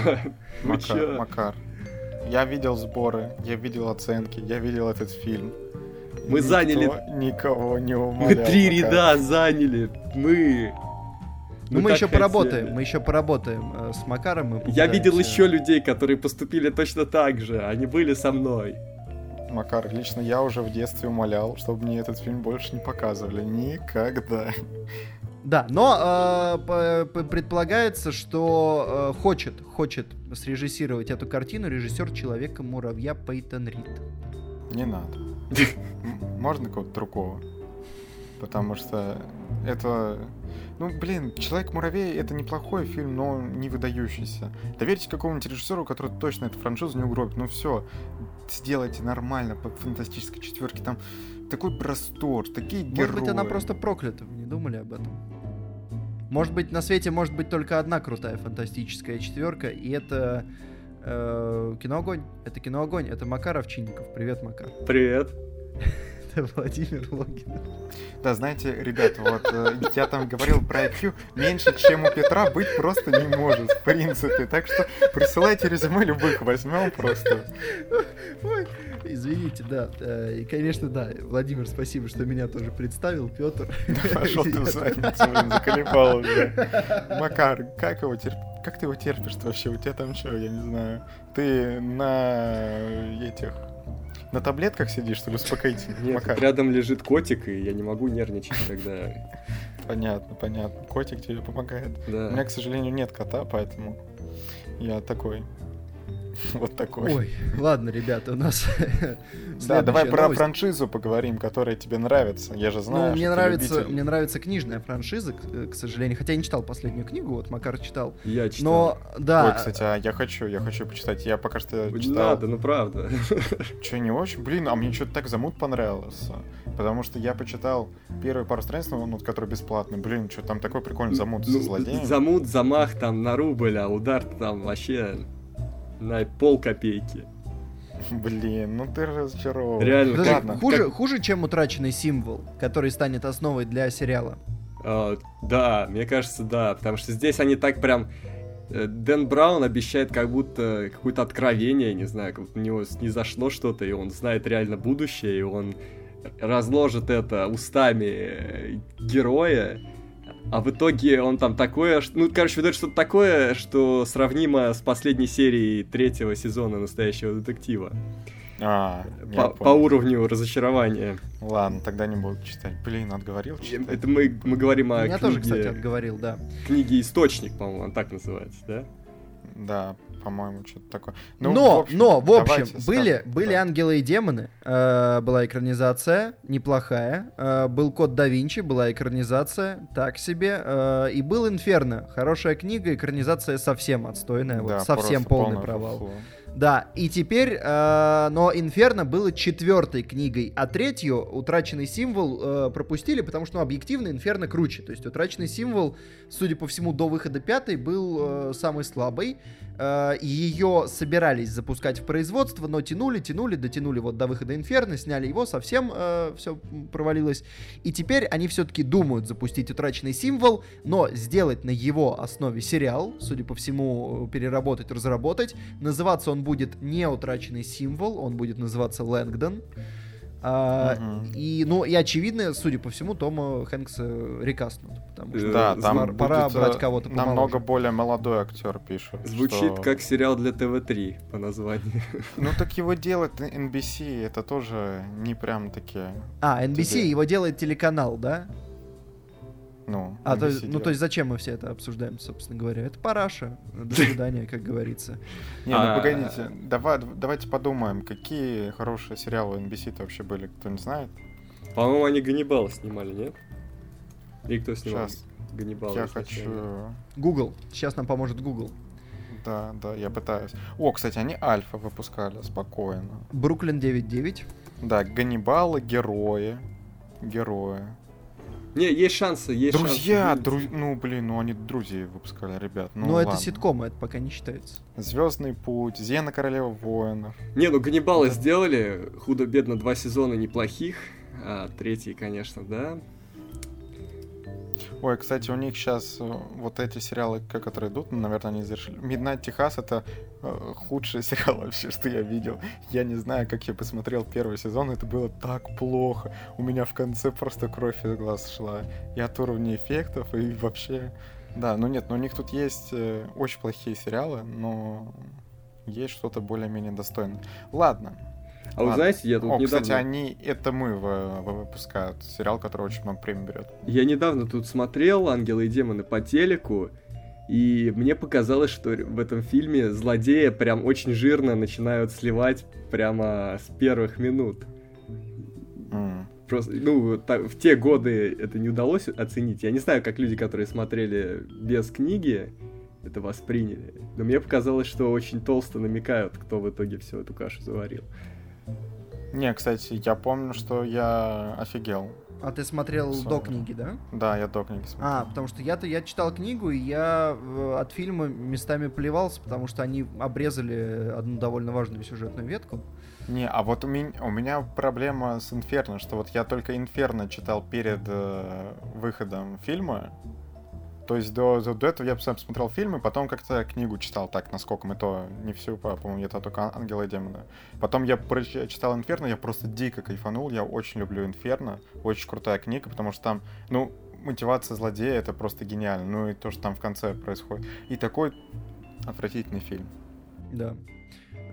[SPEAKER 3] Макар? Макар. Я видел сборы, я видел оценки, я видел этот фильм.
[SPEAKER 1] Мы
[SPEAKER 3] Никто
[SPEAKER 1] заняли-
[SPEAKER 3] Никого не
[SPEAKER 1] Мы
[SPEAKER 3] умолял.
[SPEAKER 1] три
[SPEAKER 3] Макар.
[SPEAKER 1] ряда заняли. Мы.
[SPEAKER 4] Ну, мы еще
[SPEAKER 1] хотели.
[SPEAKER 4] поработаем, мы еще поработаем э, с Макаром.
[SPEAKER 1] Я видел еще людей, которые поступили точно так же. Они были со мной.
[SPEAKER 3] Макар, лично я уже в детстве умолял, чтобы мне этот фильм больше не показывали. Никогда.
[SPEAKER 4] Да, но э, предполагается, что э, хочет, хочет срежиссировать эту картину режиссер Человека-муравья Пейтон Рид.
[SPEAKER 3] Не надо. Можно кого-то другого? Потому что это... Ну, блин, «Человек-муравей» — это неплохой фильм, но не выдающийся. Доверьте какому-нибудь режиссеру, который точно эту франшизу не угробит. Ну все, сделайте нормально по фантастической четверке. Там такой простор, такие герои.
[SPEAKER 4] Может быть, она просто проклята, вы не думали об этом? Может быть, на свете может быть только одна крутая фантастическая четверка, и это э, кино огонь. Это кино огонь. Это Макар Овчинников. Привет, Макар.
[SPEAKER 1] Привет.
[SPEAKER 4] Это Владимир Логин.
[SPEAKER 3] Да, знаете, ребят, вот э, я там говорил про IQ, меньше, чем у Петра, быть просто не может, в принципе. Так что присылайте резюме любых, возьмем просто.
[SPEAKER 4] Ой, извините, да. э, И, конечно, да. Владимир, спасибо, что меня тоже представил. Петр.
[SPEAKER 3] Пошел ты в задницу, блин, заколебал уже. Макар, как его терп... Как ты его терпишь вообще? У тебя там что, я не знаю. Ты на этих... На таблетках сидишь, что ли, успокоительных?
[SPEAKER 1] Нет,
[SPEAKER 3] Макар,
[SPEAKER 1] рядом лежит котик, и я не могу нервничать, когда...
[SPEAKER 3] понятно, понятно. Котик тебе помогает. У меня,
[SPEAKER 1] Да.
[SPEAKER 3] к сожалению, нет кота, поэтому я такой. Вот такой.
[SPEAKER 4] Ой, ладно, ребята, у нас
[SPEAKER 3] да, давай
[SPEAKER 4] следующая
[SPEAKER 3] про
[SPEAKER 4] новость.
[SPEAKER 3] франшизу поговорим, которая тебе нравится. Я же знаю,
[SPEAKER 4] Ну, мне нравится,
[SPEAKER 3] любитель.
[SPEAKER 4] мне нравится книжная франшиза, к, э, к сожалению. Хотя я не читал последнюю книгу, вот Макар читал.
[SPEAKER 1] Я читал.
[SPEAKER 4] Но да,
[SPEAKER 3] Ой, кстати, а я хочу, я хочу почитать. Я пока что
[SPEAKER 1] Не
[SPEAKER 3] читал.
[SPEAKER 1] надо, ну правда.
[SPEAKER 3] Че, не очень? Блин, а мне что-то так замут понравился. Потому что я почитал первые пару страниц, ну, вот, который бесплатный. Блин, что там такой прикольный замут
[SPEAKER 1] Ну,
[SPEAKER 3] со злодеем.
[SPEAKER 1] Замут, замах там на рубль, а удар там вообще на пол копейки.
[SPEAKER 3] Блин, ну ты разочарован.
[SPEAKER 1] Реально,
[SPEAKER 4] Подожди,
[SPEAKER 3] ладно,
[SPEAKER 4] хуже,
[SPEAKER 1] как-
[SPEAKER 4] хуже, чем утраченный символ, который станет основой для сериала.
[SPEAKER 1] А, да, мне кажется, да, потому что здесь они так прям... э, Дэн Браун обещает как будто какое-то откровение, не знаю, как будто у него не зашло что-то, и он знает реально будущее, и он разложит это устами э, героя, а в итоге он там такое, ну, короче, выдает что-то такое, что сравнимо с последней серией третьего сезона настоящего детектива.
[SPEAKER 3] А,
[SPEAKER 1] По, по уровню разочарования.
[SPEAKER 3] Ладно, тогда не буду читать. Блин, отговорил читать.
[SPEAKER 1] Это мы, мы говорим о
[SPEAKER 4] Меня
[SPEAKER 1] книге,
[SPEAKER 4] тоже, кстати, отговорил, да.
[SPEAKER 1] книге «Источник», по-моему, он так называется, да?
[SPEAKER 3] Да, по-моему, что-то такое. Ну,
[SPEAKER 4] но,
[SPEAKER 3] в общем,
[SPEAKER 4] но, в общем, были,
[SPEAKER 3] скажем,
[SPEAKER 4] были
[SPEAKER 3] да.
[SPEAKER 4] ангелы и демоны, э, была экранизация, неплохая, э, был Код да Винчи, была экранизация, так себе, э, и был Инферно, хорошая книга, экранизация совсем отстойная, вот
[SPEAKER 3] Да,
[SPEAKER 4] совсем
[SPEAKER 3] просто
[SPEAKER 4] полный провал.
[SPEAKER 3] фуфло.
[SPEAKER 4] Да, и теперь, э, но Инферно было четвертой книгой, а третью, Утраченный символ, э, пропустили, потому что, ну, объективно, Инферно круче. То есть Утраченный символ, судя по всему, до выхода пятой был э, самый слабый. Э, ее собирались запускать в производство, но тянули, тянули, дотянули вот до выхода Инферно, сняли его, совсем все провалилось. И теперь они все-таки думают запустить Утраченный символ, но сделать на его основе сериал, судя по всему, переработать, разработать. Называться он будет не Утраченный символ, он будет называться Лэнгдон. А,
[SPEAKER 3] Мгм.
[SPEAKER 4] И, ну, и очевидно, судя по всему, Тома Хэнкса рекастнут. Потому что
[SPEAKER 3] Да, там
[SPEAKER 4] пора- пора
[SPEAKER 3] будет, э,
[SPEAKER 4] брать кого-то
[SPEAKER 3] намного более молодой актер пишет.
[SPEAKER 1] Звучит
[SPEAKER 3] что-
[SPEAKER 1] как сериал для ТВ-3 по названию.
[SPEAKER 3] Ну так его делает NBC, это тоже не прям такие,
[SPEAKER 4] А, NBC
[SPEAKER 3] тебе.
[SPEAKER 4] его делает телеканал, да?
[SPEAKER 3] Ну,
[SPEAKER 4] А, то, есть- ну, то есть зачем мы все это обсуждаем, собственно говоря? Это параша. До свидания, как говорится.
[SPEAKER 3] Не, ну
[SPEAKER 1] А-
[SPEAKER 3] погодите, давай, давайте подумаем, какие хорошие сериалы NBC-то вообще были, кто не знает.
[SPEAKER 1] По-моему, они Ганнибала снимали, нет? И кто снимал
[SPEAKER 3] Сейчас
[SPEAKER 1] Ганнибала?
[SPEAKER 3] я хочу...
[SPEAKER 4] Google. Сейчас нам поможет Google.
[SPEAKER 3] Да, да, я пытаюсь. О, кстати, они Альфа выпускали, спокойно.
[SPEAKER 4] Бруклин 9.9.
[SPEAKER 3] Да, Ганнибалы, герои. Герои.
[SPEAKER 1] Не, есть шансы, есть
[SPEAKER 3] Друзья,
[SPEAKER 1] шансы.
[SPEAKER 3] дру... ну блин, ну они друзей выпускали, ребят. Ну,
[SPEAKER 4] Но это
[SPEAKER 3] ладно.
[SPEAKER 4] ситком, это пока не считается.
[SPEAKER 3] Звездный путь, Зена Королева воинов.
[SPEAKER 1] Не, ну Ганнибала сделали, худо-бедно два сезона неплохих, а третий, конечно, да.
[SPEAKER 3] Ой, кстати, у них сейчас вот эти сериалы, которые идут, ну, наверное, они завершили. Midnight Техас это э, худший сериал вообще, что я видел. Я не знаю, как я посмотрел первый сезон, это было так плохо. У меня в конце просто кровь из глаз шла. И от уровня эффектов, и вообще... Да, ну нет, ну у них тут есть э, очень плохие сериалы, но есть что-то более-менее достойное. Ладно.
[SPEAKER 1] А вы знаете, я тут
[SPEAKER 3] О,
[SPEAKER 1] недавно...
[SPEAKER 3] кстати, они «Это мы» вы- выпускают. Сериал, который очень много премий берет.
[SPEAKER 1] Я недавно тут смотрел «Ангелы и демоны» по телеку, и мне показалось, что в этом фильме злодея прям очень жирно начинают сливать прямо с первых минут.
[SPEAKER 3] М.
[SPEAKER 1] Просто, ну, та- в те годы это не удалось оценить. Я не знаю, как люди, которые смотрели без книги, это восприняли. Но мне показалось, что очень толсто намекают, кто в итоге всю эту кашу заварил.
[SPEAKER 3] Не, кстати, я помню, что я офигел.
[SPEAKER 4] А ты смотрел
[SPEAKER 3] Сорок.
[SPEAKER 4] до книги, да?
[SPEAKER 3] Да, я до книги смотрел.
[SPEAKER 4] А, потому что я-то я читал книгу, и я э, от фильма местами плевался, потому что они обрезали одну довольно важную сюжетную ветку.
[SPEAKER 3] Не, а вот у меня, у меня проблема с Инферно, что вот я только Инферно читал перед э, выходом фильма. То есть до, до, до этого я сам смотрел фильмы, потом как-то книгу читал так, насколько мы то, не всю, по- по-моему, это только «Ан- Ангелы и демоны. Потом я прочитал Инферно, я просто дико кайфанул, я очень люблю Инферно, очень крутая книга, потому что там, ну, мотивация злодея, это просто гениально, ну и то, что там в конце происходит. И такой отвратительный фильм.
[SPEAKER 4] Да.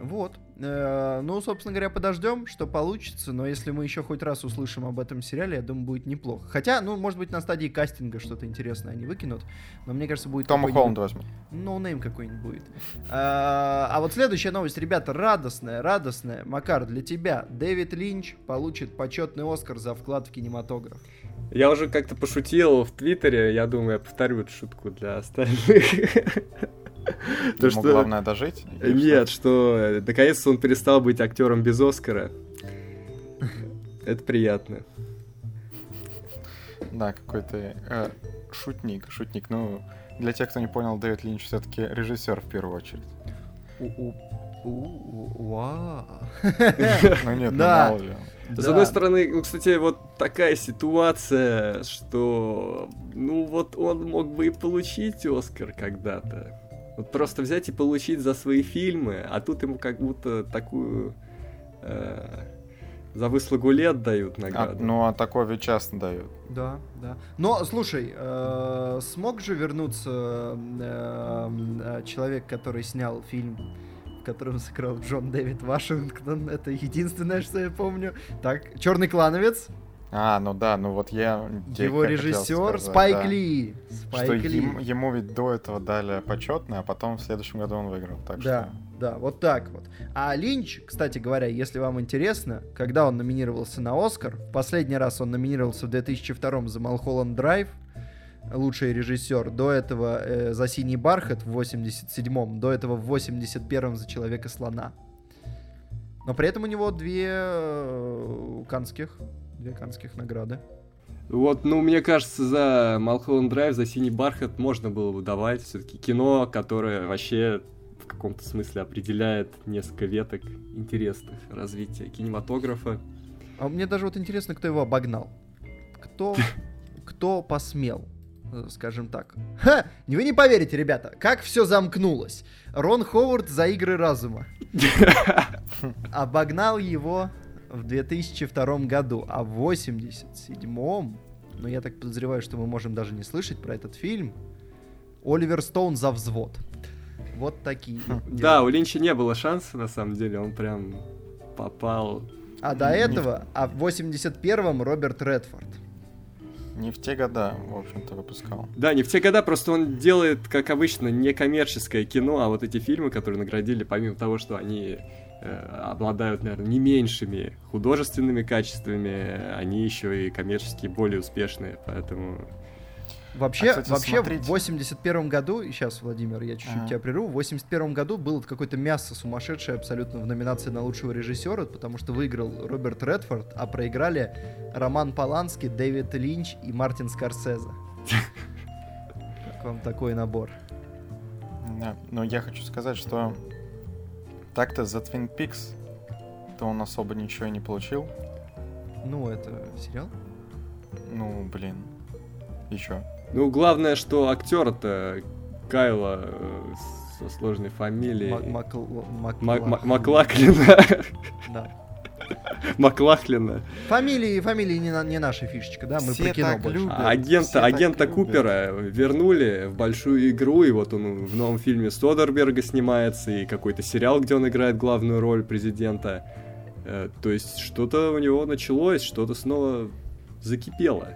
[SPEAKER 4] Вот. Э, Ну, собственно говоря, подождем, что получится. Но если мы еще хоть раз услышим об этом сериале, я думаю, будет неплохо. Хотя, ну, может быть, на стадии кастинга что-то интересное они выкинут. Но мне кажется, будет
[SPEAKER 3] Тома Холланда возьму.
[SPEAKER 4] no-name какой-нибудь будет. А а вот следующая новость, ребята, радостная, радостная. Макар, для тебя Дэвид Линч получит почетный Оскар за вклад в кинематограф.
[SPEAKER 1] Я уже как-то пошутил в Твиттере, я думаю, я повторю эту шутку для остальных. То,
[SPEAKER 3] Ему
[SPEAKER 1] что-
[SPEAKER 3] главное дожить. или
[SPEAKER 1] Нет, что э, наконец-то он перестал быть актером без Оскара. Это приятно.
[SPEAKER 3] что? Да, какой-то э, шутник, шутник. Ну, для тех, кто не понял, Дэвид Линч все-таки режиссер в первую очередь.
[SPEAKER 4] У- у- у- Вау.
[SPEAKER 3] Ну нет, ну
[SPEAKER 4] Да.
[SPEAKER 3] мало ли.
[SPEAKER 1] С одной стороны, ну, кстати, вот такая ситуация, что, ну, вот он мог бы и получить Оскар когда-то. Вот просто взять и получить за свои фильмы, а тут ему как будто такую э, за выслугу лет дают
[SPEAKER 3] А,
[SPEAKER 1] награду.
[SPEAKER 3] ну, а такое ведь часто дают.
[SPEAKER 4] Да, да. Но, слушай, э, смог же вернуться э, э, человек, который снял фильм, в котором сыграл Джон Дэвид Вашингтон. Это единственное, что я помню. Так, Черный клановец.
[SPEAKER 3] А, ну да, ну вот я...
[SPEAKER 4] Его режиссер
[SPEAKER 3] сказать,
[SPEAKER 4] Спайк
[SPEAKER 3] да,
[SPEAKER 4] Ли.
[SPEAKER 3] Что
[SPEAKER 4] Спайк Ли.
[SPEAKER 3] ему, ему ведь до этого дали почетное, а потом в следующем году он выиграл. Так
[SPEAKER 4] Да,
[SPEAKER 3] что...
[SPEAKER 4] да, вот так вот. А Линч, кстати говоря, если вам интересно, когда он номинировался на Оскар, в последний раз он номинировался в 2002 за Малхолланд Драйв, лучший режиссер, до этого э, за Синий бархат в 87-м, до этого в 81-м за Человека слона. Но при этом у него две э, канских, две канских награды.
[SPEAKER 1] Вот, ну, мне кажется, за Малхолланд Драйв, за Синий Бархат можно было бы давать все-таки кино, которое вообще в каком-то смысле определяет несколько веток интересных развития кинематографа.
[SPEAKER 4] А мне даже вот интересно, кто его обогнал. Кто, кто посмел, э, скажем так. Ха! Вы не поверите, ребята, как все замкнулось. Рон Ховард за игры разума. Обогнал его в 2002 году, а в 87-м, ну я так подозреваю, что мы можем даже не слышать про этот фильм, Оливер Стоун за взвод. Вот такие.
[SPEAKER 1] Да, у Линча не было шанса, на самом деле, он прям попал.
[SPEAKER 4] А до этого, а в 81-м Роберт Редфорд.
[SPEAKER 3] Не в те года, в общем-то, выпускал.
[SPEAKER 1] Да, не в те года, просто он делает, как обычно, не коммерческое кино, а вот эти фильмы, которые наградили, помимо того, что они обладают, наверное, не меньшими художественными качествами, они еще и коммерчески более успешные, поэтому...
[SPEAKER 4] Вообще,
[SPEAKER 3] А, кстати,
[SPEAKER 4] вообще
[SPEAKER 3] смотрите.
[SPEAKER 4] в 81 году, и сейчас, Владимир, я чуть-чуть
[SPEAKER 3] Ага.
[SPEAKER 4] тебя прерву, в 81 году было какое-то мясо сумасшедшее абсолютно в номинации на лучшего режиссера, потому что выиграл Роберт Редфорд, а проиграли Роман Поланский, Дэвид Линч и Мартин Скорсезе. Как вам такой набор?
[SPEAKER 3] Да, но я хочу сказать, что так-то за Twin Peaks то он особо ничего и не получил.
[SPEAKER 4] Ну, это сериал?
[SPEAKER 3] Ну, блин. Еще.
[SPEAKER 1] Ну, главное, что актер-то Кайла э, со сложной фамилией...
[SPEAKER 4] Мак-
[SPEAKER 1] Мак-. Мак- Маклаклина.
[SPEAKER 4] Да.
[SPEAKER 1] Маклахлина.
[SPEAKER 4] Фамилии, фамилии не, на- не наша фишечка, да? Мы
[SPEAKER 3] Все
[SPEAKER 4] про кино
[SPEAKER 3] так
[SPEAKER 4] больше.
[SPEAKER 3] любят.
[SPEAKER 1] Агента,
[SPEAKER 3] все так
[SPEAKER 1] агента
[SPEAKER 3] любят.
[SPEAKER 1] Купера вернули в большую игру, и вот он в новом фильме Содерберга снимается, и какой-то сериал, где он играет главную роль президента. Э, То есть что-то у него началось, что-то снова закипело.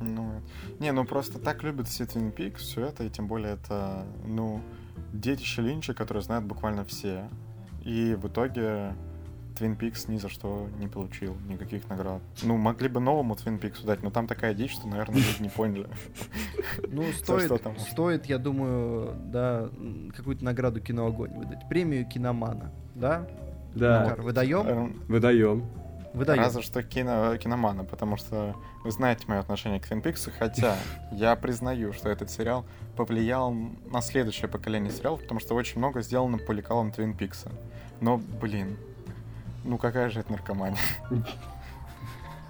[SPEAKER 3] Ну, не, ну просто так любят все Twin Peaks, все это, и тем более это, ну, детище Линча, которое знают буквально все. И в итоге Twin Peaks ни за что не получил никаких наград. Ну, могли бы новому Twin Peaks дать, но там такая дичь, что, наверное, люди не поняли.
[SPEAKER 4] Ну, стоит, стоит, я думаю, да, какую-то награду киноогонь выдать. Премию киномана, да?
[SPEAKER 1] Да,
[SPEAKER 4] выдаем?
[SPEAKER 3] Эм,
[SPEAKER 1] выдаем.
[SPEAKER 4] Выдаем.
[SPEAKER 3] Разве что кино, киномана, потому что вы знаете мое отношение к Twin Peaks, хотя я признаю, что этот сериал повлиял на следующее поколение сериалов, потому что очень много сделано по лекалам Twin Peaks. Но, блин, ну какая же это наркомания?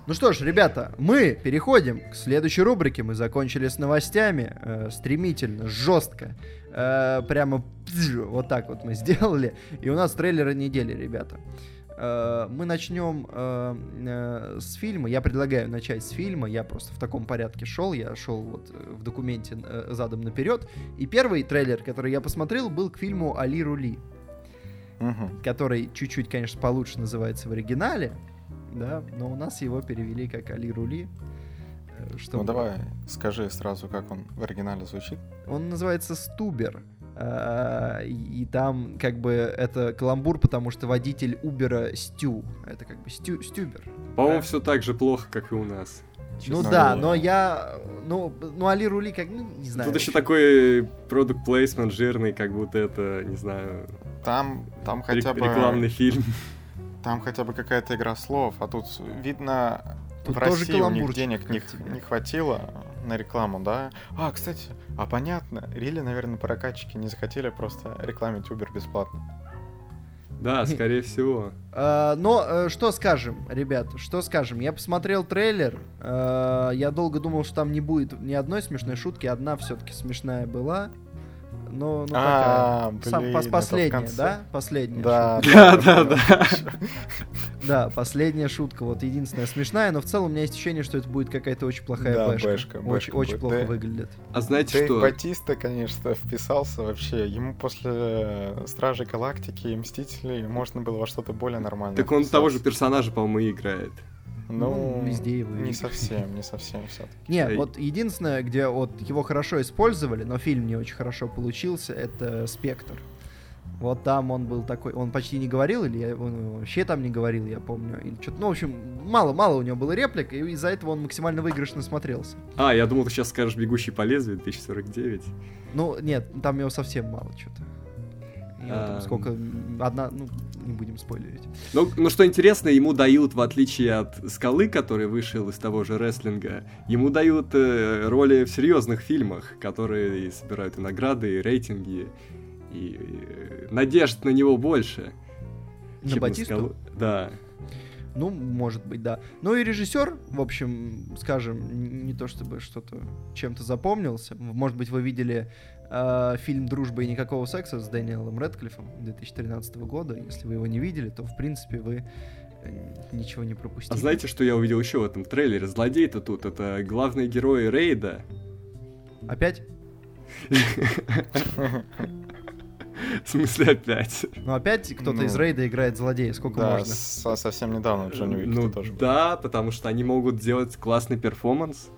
[SPEAKER 4] Ну что ж, ребята, мы переходим к следующей рубрике. Мы закончили с новостями. э, стремительно, жестко. Э, прямо пзж, вот так вот мы сделали. И у нас трейлеры недели, ребята. Э, мы начнем э, э, с фильма. Я предлагаю начать с фильма. Я просто в таком порядке шел. Я шел вот э, в документе э, задом наперед. И первый трейлер, который я посмотрел, был к фильму Али Рули.
[SPEAKER 3] Мгм.
[SPEAKER 4] который чуть-чуть, конечно, получше называется в оригинале, да, но у нас его перевели как Али Рули. э,
[SPEAKER 3] Ну
[SPEAKER 4] чтобы-
[SPEAKER 3] давай, скажи сразу, как он в оригинале звучит.
[SPEAKER 4] Он называется Стубер. а, И там как бы это каламбур, потому что водитель Убера Стю. Это как бы Стю, Стюбер.
[SPEAKER 1] По-моему,
[SPEAKER 4] Да.
[SPEAKER 1] все так же плохо, как и у нас.
[SPEAKER 4] Ну
[SPEAKER 3] Честно
[SPEAKER 4] да,
[SPEAKER 3] говоря.
[SPEAKER 4] но я... Ну, ну Али Рули как... Ну, не знаю.
[SPEAKER 1] Тут еще такой продукт плейсмент жирный, как будто это, не знаю,
[SPEAKER 3] Там, там хотя бы...
[SPEAKER 1] рекламный фильм.
[SPEAKER 3] Там хотя бы какая-то игра слов, а тут видно,
[SPEAKER 4] Тут
[SPEAKER 3] в
[SPEAKER 4] тоже
[SPEAKER 3] России у них денег не, не хватило на рекламу, да? А, кстати, а понятно, Рили, наверное, прокатчики не захотели просто рекламить Uber бесплатно.
[SPEAKER 1] Да, скорее всего.
[SPEAKER 4] А, но э, что скажем, ребят, что скажем? Я посмотрел трейлер, э, я долго думал, что там не будет ни одной смешной шутки, одна все-таки смешная была. Но, ну,
[SPEAKER 3] А,
[SPEAKER 4] такая. Сам-
[SPEAKER 3] блин,
[SPEAKER 4] последняя, да? Последняя.
[SPEAKER 3] Да,
[SPEAKER 1] Да, да, да.
[SPEAKER 4] Да, последняя шутка, вот единственная смешная, но в целом у меня есть ощущение, что это будет какая-то очень плохая
[SPEAKER 3] Да,
[SPEAKER 4] бэшка.
[SPEAKER 3] бэшка,
[SPEAKER 4] Очень,
[SPEAKER 3] бэшка
[SPEAKER 4] очень плохо
[SPEAKER 3] Да.
[SPEAKER 4] выглядит.
[SPEAKER 1] А знаете
[SPEAKER 3] Дэйв
[SPEAKER 1] что?
[SPEAKER 3] Батиста, конечно, вписался вообще. Ему после э, Стражей Галактики и Мстителей можно было во что-то более нормальное.
[SPEAKER 1] Так он того же персонажа, по-моему, и играет.
[SPEAKER 3] Ну,
[SPEAKER 4] везде его
[SPEAKER 3] не совсем, не совсем все-таки.
[SPEAKER 4] Не,
[SPEAKER 1] Эй.
[SPEAKER 4] вот единственное, где вот его хорошо использовали, но фильм не очень хорошо получился, это Спектр. Вот там он был такой, он почти не говорил, или я- он вообще там не говорил, я помню. Или что-то, ну, в общем, мало-мало у него было реплик, и из-за этого он максимально выигрышно смотрелся.
[SPEAKER 1] А, я думал, ты сейчас скажешь «Бегущий по лезвию» 2049.
[SPEAKER 4] Ну, нет, там его совсем мало что-то. Там
[SPEAKER 1] А.
[SPEAKER 4] сколько, одна, ну, не будем спойлерить.
[SPEAKER 1] Ну, ну, что интересно, ему дают, в отличие от Скалы, который вышел из того же рестлинга, ему дают э, роли в серьезных фильмах, которые и собирают и награды, и рейтинги, и, э, надежд на него больше.
[SPEAKER 4] На
[SPEAKER 1] чем
[SPEAKER 4] Батисту?
[SPEAKER 1] Скалу. Да.
[SPEAKER 4] Ну, может быть, да. Ну и режиссер, в общем, скажем, не то чтобы что-то чем-то запомнился. Может быть, вы видели э, фильм «Дружба и никакого секса» с Дэниелом Рэдклиффом 2013 года. Если вы его не видели, то, в принципе, вы э, ничего не пропустили.
[SPEAKER 1] А знаете, что я увидел еще в этом трейлере? Злодей-то тут, это главные герои Рейда.
[SPEAKER 4] Опять?
[SPEAKER 1] В смысле опять?
[SPEAKER 4] Ну, опять кто-то
[SPEAKER 3] Ну,
[SPEAKER 4] из Рейда играет злодея. Сколько
[SPEAKER 3] Да,
[SPEAKER 4] можно?
[SPEAKER 3] со- совсем недавно Джонни Уик
[SPEAKER 1] Ну
[SPEAKER 3] тоже был.
[SPEAKER 1] да, потому что они могут делать классный перформанс.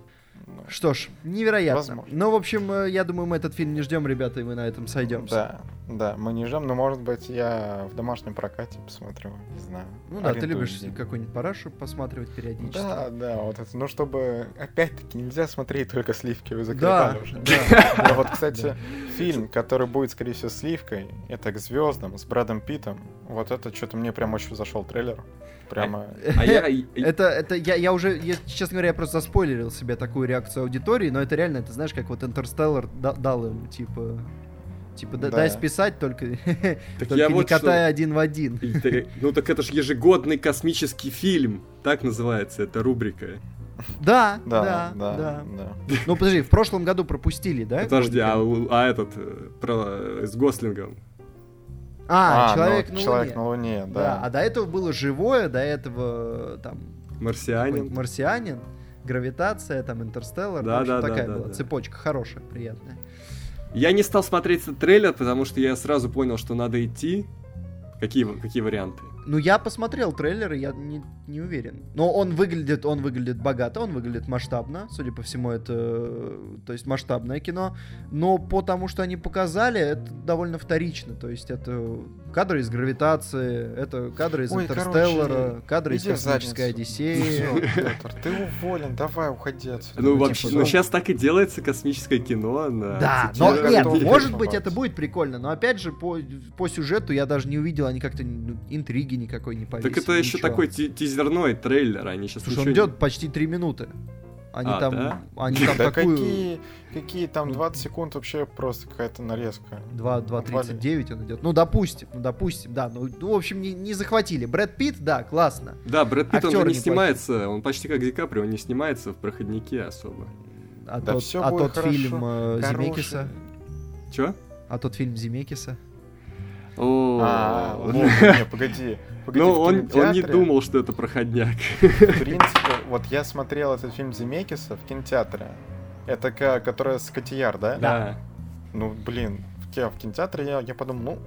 [SPEAKER 3] Ну,
[SPEAKER 4] Что ж, невероятно.
[SPEAKER 3] Возможно.
[SPEAKER 4] Ну, в общем, э, я думаю, мы этот фильм не ждем, ребята, и мы на этом сойдемся.
[SPEAKER 3] Да, да, мы не ждем, но может быть я в домашнем прокате посмотрю, не знаю.
[SPEAKER 4] Ну да, ты любишь какой-нибудь парашу посматривать периодически.
[SPEAKER 3] Да, да, вот это, ну чтобы, опять-таки, нельзя смотреть только сливки, вы
[SPEAKER 4] Да,
[SPEAKER 3] уже.
[SPEAKER 4] да.
[SPEAKER 3] Да, вот, кстати, фильм, который будет, скорее всего, сливкой, это «К звездам» с Брэдом Питтом. Вот это что-то мне прям очень зашел трейлер. Прямо...
[SPEAKER 1] А я...
[SPEAKER 4] Это, это я, я уже, честно говоря, я просто заспойлерил себе такую реакцию аудитории, но это реально, это знаешь, как вот Интерстеллар да- дал им, типа, типа, да-
[SPEAKER 3] Да.
[SPEAKER 4] дай списать, только,
[SPEAKER 1] Так
[SPEAKER 4] только
[SPEAKER 1] я
[SPEAKER 4] не
[SPEAKER 1] вот что-
[SPEAKER 4] катай один в один.
[SPEAKER 1] Ну так это же ежегодный космический фильм. Так называется эта рубрика.
[SPEAKER 4] Да,
[SPEAKER 3] Да,
[SPEAKER 4] да,
[SPEAKER 3] да,
[SPEAKER 4] да.
[SPEAKER 3] да.
[SPEAKER 4] Ну подожди, в прошлом году пропустили, да?
[SPEAKER 1] Подожди, а, а этот э, про э, с Гослингом.
[SPEAKER 4] А,
[SPEAKER 3] ну,
[SPEAKER 4] человек на
[SPEAKER 3] Человек
[SPEAKER 4] Луне.
[SPEAKER 3] на Луне,
[SPEAKER 4] Да,
[SPEAKER 3] да.
[SPEAKER 4] а до этого было живое, до этого там
[SPEAKER 1] Марсианин.
[SPEAKER 4] марсианин, гравитация, там интерстеллар,
[SPEAKER 1] Да,
[SPEAKER 4] в общем,
[SPEAKER 1] да,
[SPEAKER 4] такая
[SPEAKER 1] да,
[SPEAKER 4] была
[SPEAKER 1] да.
[SPEAKER 4] цепочка хорошая, приятная.
[SPEAKER 1] Я не стал смотреть этот трейлер, потому что я сразу понял, что надо идти. Какие, какие варианты?
[SPEAKER 4] Ну, я посмотрел трейлер, и я не, не уверен. Но он выглядит, он выглядит богато, он выглядит масштабно. Судя по всему, это, э, то есть, масштабное кино. Но по тому, что они показали, это довольно вторично. То есть, это кадры из гравитации, это кадры из
[SPEAKER 3] Ой,
[SPEAKER 4] Интерстеллара,
[SPEAKER 3] короче,
[SPEAKER 4] кадры из космической. Одиссеи.
[SPEAKER 3] Ты уволен, давай, уходи отсюда.
[SPEAKER 1] Ну, вообще,
[SPEAKER 4] ну.
[SPEAKER 1] сейчас так и делается космическое кино. на
[SPEAKER 4] Да, но нет, может быть, это будет прикольно, но опять же, по, по сюжету я даже не увидел, они как-то ну, интриги никакой не повесили.
[SPEAKER 1] Так это еще
[SPEAKER 4] ничего.
[SPEAKER 1] такой ти- тизерной трейлер, они сейчас
[SPEAKER 4] Слушай, он идет почти три минуты. Они
[SPEAKER 1] А,
[SPEAKER 4] там,
[SPEAKER 1] да?
[SPEAKER 4] они там
[SPEAKER 3] Да
[SPEAKER 4] такую...
[SPEAKER 3] какие, какие там 20 секунд вообще просто какая-то нарезка.
[SPEAKER 4] 2, 2.39 он идет. Ну, допустим, ну, допустим, да. Ну, ну, в общем, не, не захватили. Брэд Питт, да, классно.
[SPEAKER 1] Да, Брэд Питт, он же
[SPEAKER 4] Актеры
[SPEAKER 1] не
[SPEAKER 4] неплохие.
[SPEAKER 1] снимается, он почти как Ди Каприо, он не снимается в проходнике особо.
[SPEAKER 4] А
[SPEAKER 3] Да
[SPEAKER 4] тот, а
[SPEAKER 3] будет
[SPEAKER 4] тот
[SPEAKER 3] хорошо.
[SPEAKER 4] фильм э. Земекиса.
[SPEAKER 1] Чё?
[SPEAKER 4] А тот фильм Земекиса.
[SPEAKER 1] О,
[SPEAKER 3] А, вот, не, погоди. погоди,
[SPEAKER 1] Ну,
[SPEAKER 3] в
[SPEAKER 1] он, он не думал, что это проходняк.
[SPEAKER 3] В принципе, вот я смотрел этот фильм Земекиса в кинотеатре. Это ка- которая с Котияр, да?
[SPEAKER 1] Да.
[SPEAKER 3] Ну, блин, в, в кинотеатре я, я подумал, ну,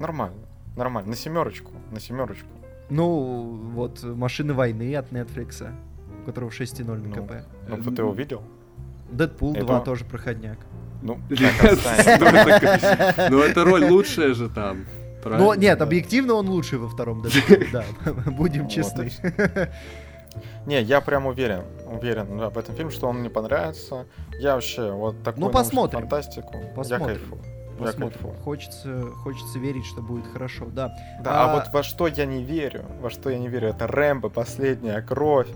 [SPEAKER 3] нормально, нормально, на семерочку, на семерочку.
[SPEAKER 4] Ну, вот «Машины войны» от Netflix, у которого 6.0 на
[SPEAKER 3] Ну,
[SPEAKER 4] КП.
[SPEAKER 3] Ну, вот ты его видел?
[SPEAKER 4] Дэдпул
[SPEAKER 3] это-
[SPEAKER 4] 2 тоже проходняк.
[SPEAKER 3] Ну,
[SPEAKER 1] ну, это- Ну, это роль лучшая же там. Правильно?
[SPEAKER 4] нет, объективно он лучший во втором Дэдпуле, да. Будем честны.
[SPEAKER 3] Не, я прям уверен, уверен да, в этом фильме, что он мне понравится. Я вообще вот такую
[SPEAKER 4] Ну, посмотрим.
[SPEAKER 3] фантастику. Я
[SPEAKER 4] Посмотрим.
[SPEAKER 3] кайфую. Я
[SPEAKER 4] Посмотрим.
[SPEAKER 3] кайфую.
[SPEAKER 4] Хочется, хочется верить, что будет хорошо, да.
[SPEAKER 3] Да, а...
[SPEAKER 4] А-
[SPEAKER 3] вот во что я не верю, во что я не верю, это Рэмбо, последняя кровь.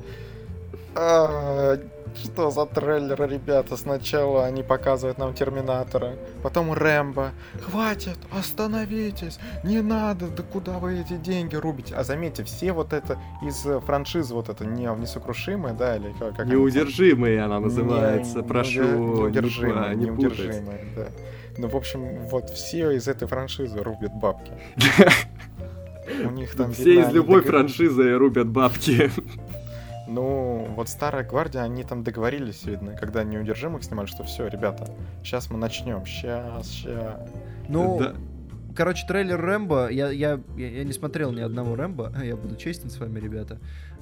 [SPEAKER 3] А, Что за трейлеры, ребята? Сначала они показывают нам Терминатора, потом Рэмбо. Хватит, остановитесь, не надо, да куда вы эти деньги рубите? А заметьте, все вот это из э, франшизы, вот это не, несокрушимые, да, или как? как?
[SPEAKER 1] Неудержимые она называется,
[SPEAKER 3] Не-
[SPEAKER 1] прошу,
[SPEAKER 3] неудер-
[SPEAKER 1] не,
[SPEAKER 3] неудержимые,
[SPEAKER 1] не
[SPEAKER 3] неудержимые, да. Ну, в общем, вот все из этой франшизы рубят бабки. У них там
[SPEAKER 1] Все
[SPEAKER 3] видно,
[SPEAKER 1] из любой франшизы рубят бабки.
[SPEAKER 3] Ну, вот Старая Гвардия, они там договорились, видно, когда неудержимых снимали, что все, ребята, сейчас мы начнем, сейчас, сейчас.
[SPEAKER 4] Ну,
[SPEAKER 1] Да.
[SPEAKER 4] короче, трейлер Рэмбо, я, я, я, я не смотрел ни одного Рэмбо, я буду честен с вами, ребята.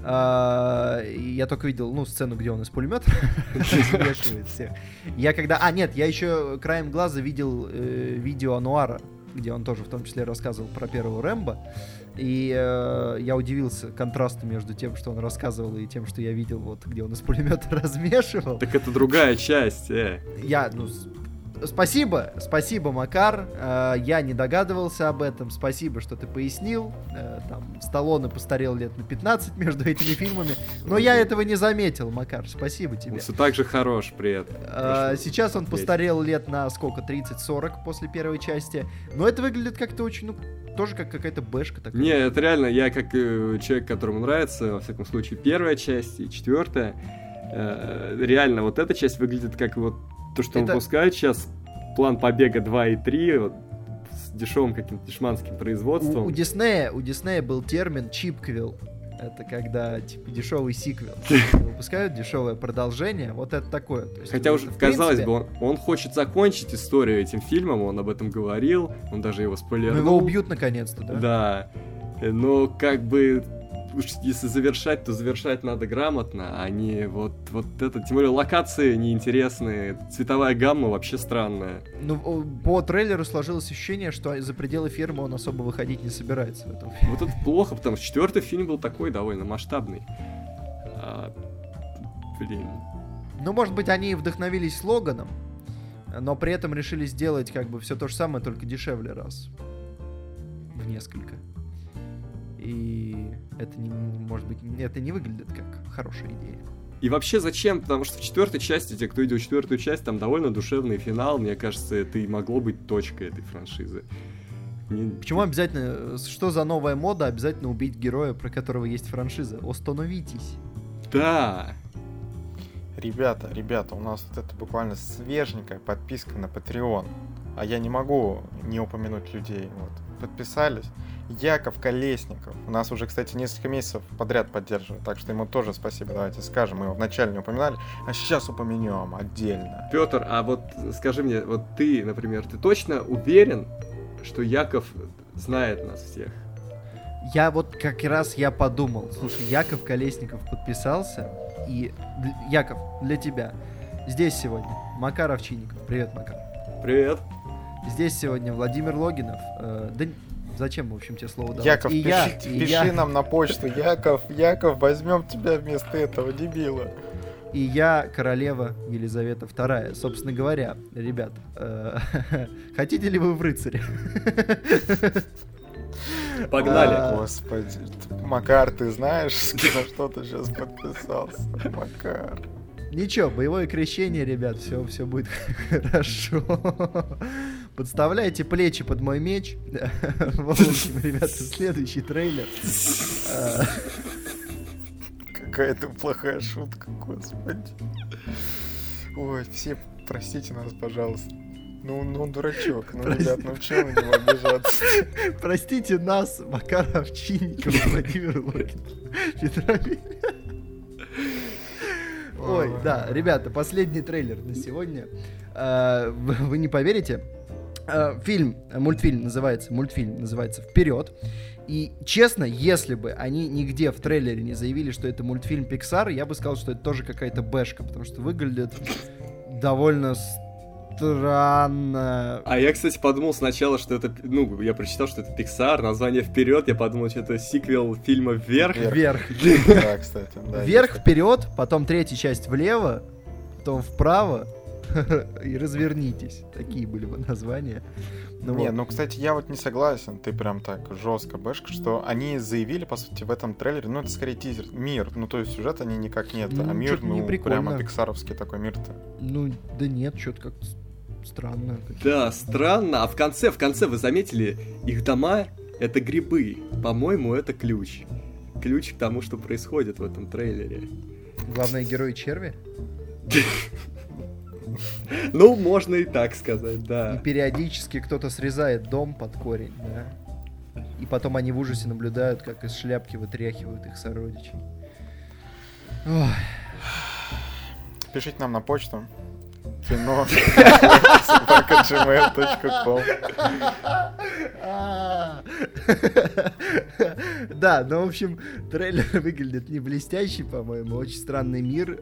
[SPEAKER 4] А, я только видел, ну, сцену, где он из пулемета вешивает всех. Я когда... А, нет, я еще краем глаза видел э, видео Ануара, где он тоже в том числе рассказывал про первого Рэмбо. И э, я удивился контрасту между тем, что он рассказывал, и тем, что я видел, вот где он из пулемета размешивал.
[SPEAKER 1] Так это другая часть, э.
[SPEAKER 4] Я, ну, спасибо, спасибо, Макар. Э, я не догадывался об этом. Спасибо, что ты пояснил. Э, там Сталлоне постарел лет на 15 между этими фильмами. Но я этого не заметил, Макар. Спасибо тебе.
[SPEAKER 1] Он все так же хорош при этом.
[SPEAKER 4] Э, сейчас он постарел лет на сколько? 30-40 после первой части. Но это выглядит как-то очень, ну, тоже как какая-то бэшка такая.
[SPEAKER 1] Не, это реально, я как э, человек, которому нравится, во всяком случае, первая часть и четвертая, э, реально, вот эта часть выглядит как вот то, что
[SPEAKER 4] Это-
[SPEAKER 1] выпускают сейчас, план побега 2 и 3, вот, с дешевым каким-то дешманским производством.
[SPEAKER 4] У, у Диснея, у Диснея был термин чипквилл. Это когда, типа, дешевый сиквел. Выпускают дешевое продолжение. Вот это такое. То есть,
[SPEAKER 1] Хотя
[SPEAKER 4] это,
[SPEAKER 1] уже, казалось
[SPEAKER 4] принципе,
[SPEAKER 1] бы, он, он хочет закончить историю этим фильмом, он об этом говорил, он даже его
[SPEAKER 4] Ну,
[SPEAKER 1] спойлернул.
[SPEAKER 4] его убьют наконец-то, да?
[SPEAKER 1] Да. Э, Но как бы уж если завершать, то завершать надо грамотно, а не вот, вот это. Тем более локации неинтересные, цветовая гамма вообще странная.
[SPEAKER 4] Ну, по трейлеру сложилось ощущение, что за пределы фермы он особо выходить не собирается в этом фильме.
[SPEAKER 1] Вот это плохо, потому что четвертый фильм был такой довольно масштабный. А, блин.
[SPEAKER 4] Ну, может быть, они вдохновились слоганом, но при этом решили сделать как бы все то же самое, только дешевле раз. В несколько. И это не, может быть, это не выглядит как хорошая идея.
[SPEAKER 1] И вообще зачем? Потому что в четвертой части, те, кто видел четвертую часть, там довольно душевный финал. Мне кажется, это и могло быть точкой этой франшизы. Не-
[SPEAKER 4] Почему обязательно, что за новая мода, обязательно убить героя, про которого есть франшиза? Остановитесь.
[SPEAKER 1] Да.
[SPEAKER 3] Ребята, ребята, у нас вот это буквально свеженькая подписка на Patreon. А я не могу не упомянуть людей. Вот. Подписались. Яков Колесников. У нас уже, кстати, несколько месяцев подряд поддерживает. Так что ему тоже спасибо. Давайте скажем. Мы его вначале не упоминали, а сейчас упомянем отдельно.
[SPEAKER 1] Петр, а вот скажи мне, вот ты, например, ты точно уверен, что Яков знает нас всех?
[SPEAKER 4] Я вот как раз я подумал, слушай, Яков Колесников подписался, и, Яков, для тебя, здесь сегодня Макар Овчинников, привет, Макар.
[SPEAKER 1] Привет.
[SPEAKER 4] Здесь сегодня Владимир Логинов, э, да зачем, в общем, тебе слово давать?
[SPEAKER 3] Яков,
[SPEAKER 4] и
[SPEAKER 3] пиши,
[SPEAKER 4] я, и
[SPEAKER 3] пиши
[SPEAKER 4] я,
[SPEAKER 3] нам на почту. Яков, Яков, возьмем тебя вместо этого дебила.
[SPEAKER 4] и я, королева Елизавета II. Собственно говоря, ребят, э, хотите ли вы в рыцаре?
[SPEAKER 1] Погнали.
[SPEAKER 4] А.
[SPEAKER 3] Господи. Макар, ты знаешь, на что ты сейчас подписался? Макар.
[SPEAKER 4] Ничего, боевое крещение, ребят, все, все будет хорошо. Подставляйте плечи под мой меч. В общем, ребята, следующий трейлер.
[SPEAKER 3] Какая-то плохая шутка, господи. Ой, все простите нас, пожалуйста. Ну, ну он дурачок. Ну,
[SPEAKER 4] Прости.
[SPEAKER 3] ребят, ну чего на него обижаться?
[SPEAKER 4] Простите нас, Макар Овчинников, Владимир Логин. Петрович. Ой, да, ребята, последний трейлер на сегодня. А, Вы не поверите, фильм, э, мультфильм называется, мультфильм называется «Вперед». И честно, если бы они нигде в трейлере не заявили, что это мультфильм Pixar, я бы сказал, что это тоже какая-то бэшка, потому что выглядит довольно странно.
[SPEAKER 1] А я, кстати, подумал сначала, что это... Ну, я прочитал, что это Pixar, название «Вперед», я подумал, что это сиквел фильма «Вверх».
[SPEAKER 3] Вверх. Да, кстати.
[SPEAKER 4] Вверх, вперед, потом третья часть влево, потом вправо и развернитесь. Такие были бы названия. Ну
[SPEAKER 3] Не,
[SPEAKER 4] вот.
[SPEAKER 3] ну, кстати, я вот не согласен, ты прям так жестко бэшка, что они заявили, по сути, в этом трейлере, ну, это скорее тизер, мир, ну, то есть сюжет они никак нет,
[SPEAKER 4] Ну,
[SPEAKER 3] а мир,
[SPEAKER 4] не
[SPEAKER 3] ну,
[SPEAKER 4] прикольно.
[SPEAKER 3] прямо пиксаровский такой мир-то.
[SPEAKER 4] Ну, да нет, что-то как-то странно.
[SPEAKER 1] Да, странно. А в конце, в конце вы заметили, их дома — это грибы. По-моему, это ключ. Ключ к тому, что происходит в этом трейлере.
[SPEAKER 4] Главный герой черви.
[SPEAKER 1] Ну, можно и так сказать,
[SPEAKER 4] И
[SPEAKER 1] да.
[SPEAKER 4] периодически кто-то срезает дом под корень, да. И потом они в ужасе наблюдают, как из шляпки вытряхивают их сородичей. Ой,
[SPEAKER 3] Пишите нам на почту. Кино.
[SPEAKER 4] Да, ну, в общем, трейлер выглядит не блестящий, по-моему, очень странный мир.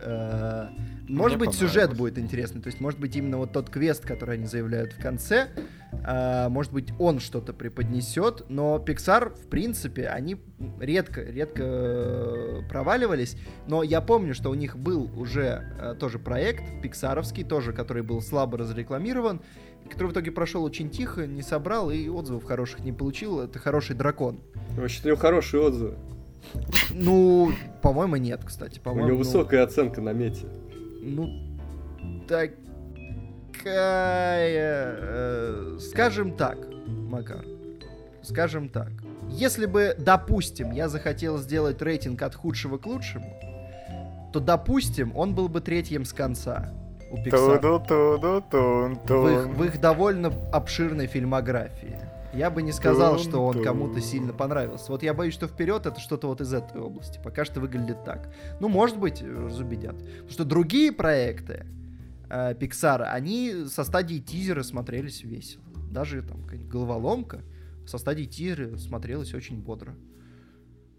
[SPEAKER 4] Может
[SPEAKER 3] Мне
[SPEAKER 4] быть, сюжет будет интересный, то есть, может быть, именно вот тот квест, который они заявляют в конце, э, может быть, он что-то преподнесет, но Pixar, в принципе, они редко, редко э, проваливались, но я помню, что у них был уже э, тоже проект пиксаровский, тоже, который был слабо разрекламирован, который в итоге прошел очень тихо, не собрал и отзывов хороших не получил. Это хороший дракон.
[SPEAKER 1] Вообще, у него хорошие отзывы.
[SPEAKER 4] Ну, по-моему, нет, кстати.
[SPEAKER 1] У
[SPEAKER 4] По-моему,
[SPEAKER 1] него
[SPEAKER 4] ну,
[SPEAKER 1] высокая оценка на мете.
[SPEAKER 4] Ну, такая... э, скажем так, Макар. Скажем так. Если бы, допустим, я захотел сделать рейтинг от худшего к лучшему, то, допустим, он был бы третьим с конца у Pixar. В их, в их довольно обширной фильмографии. Я бы не сказал, что он кому-то сильно понравился. Вот я боюсь, что вперед это что-то вот из этой области. Пока что выглядит так. Ну, может быть, разубедят. Потому что другие проекты э, Pixar, они со стадии тизера смотрелись весело. Даже там какая-нибудь головоломка со стадии тизера смотрелась очень бодро.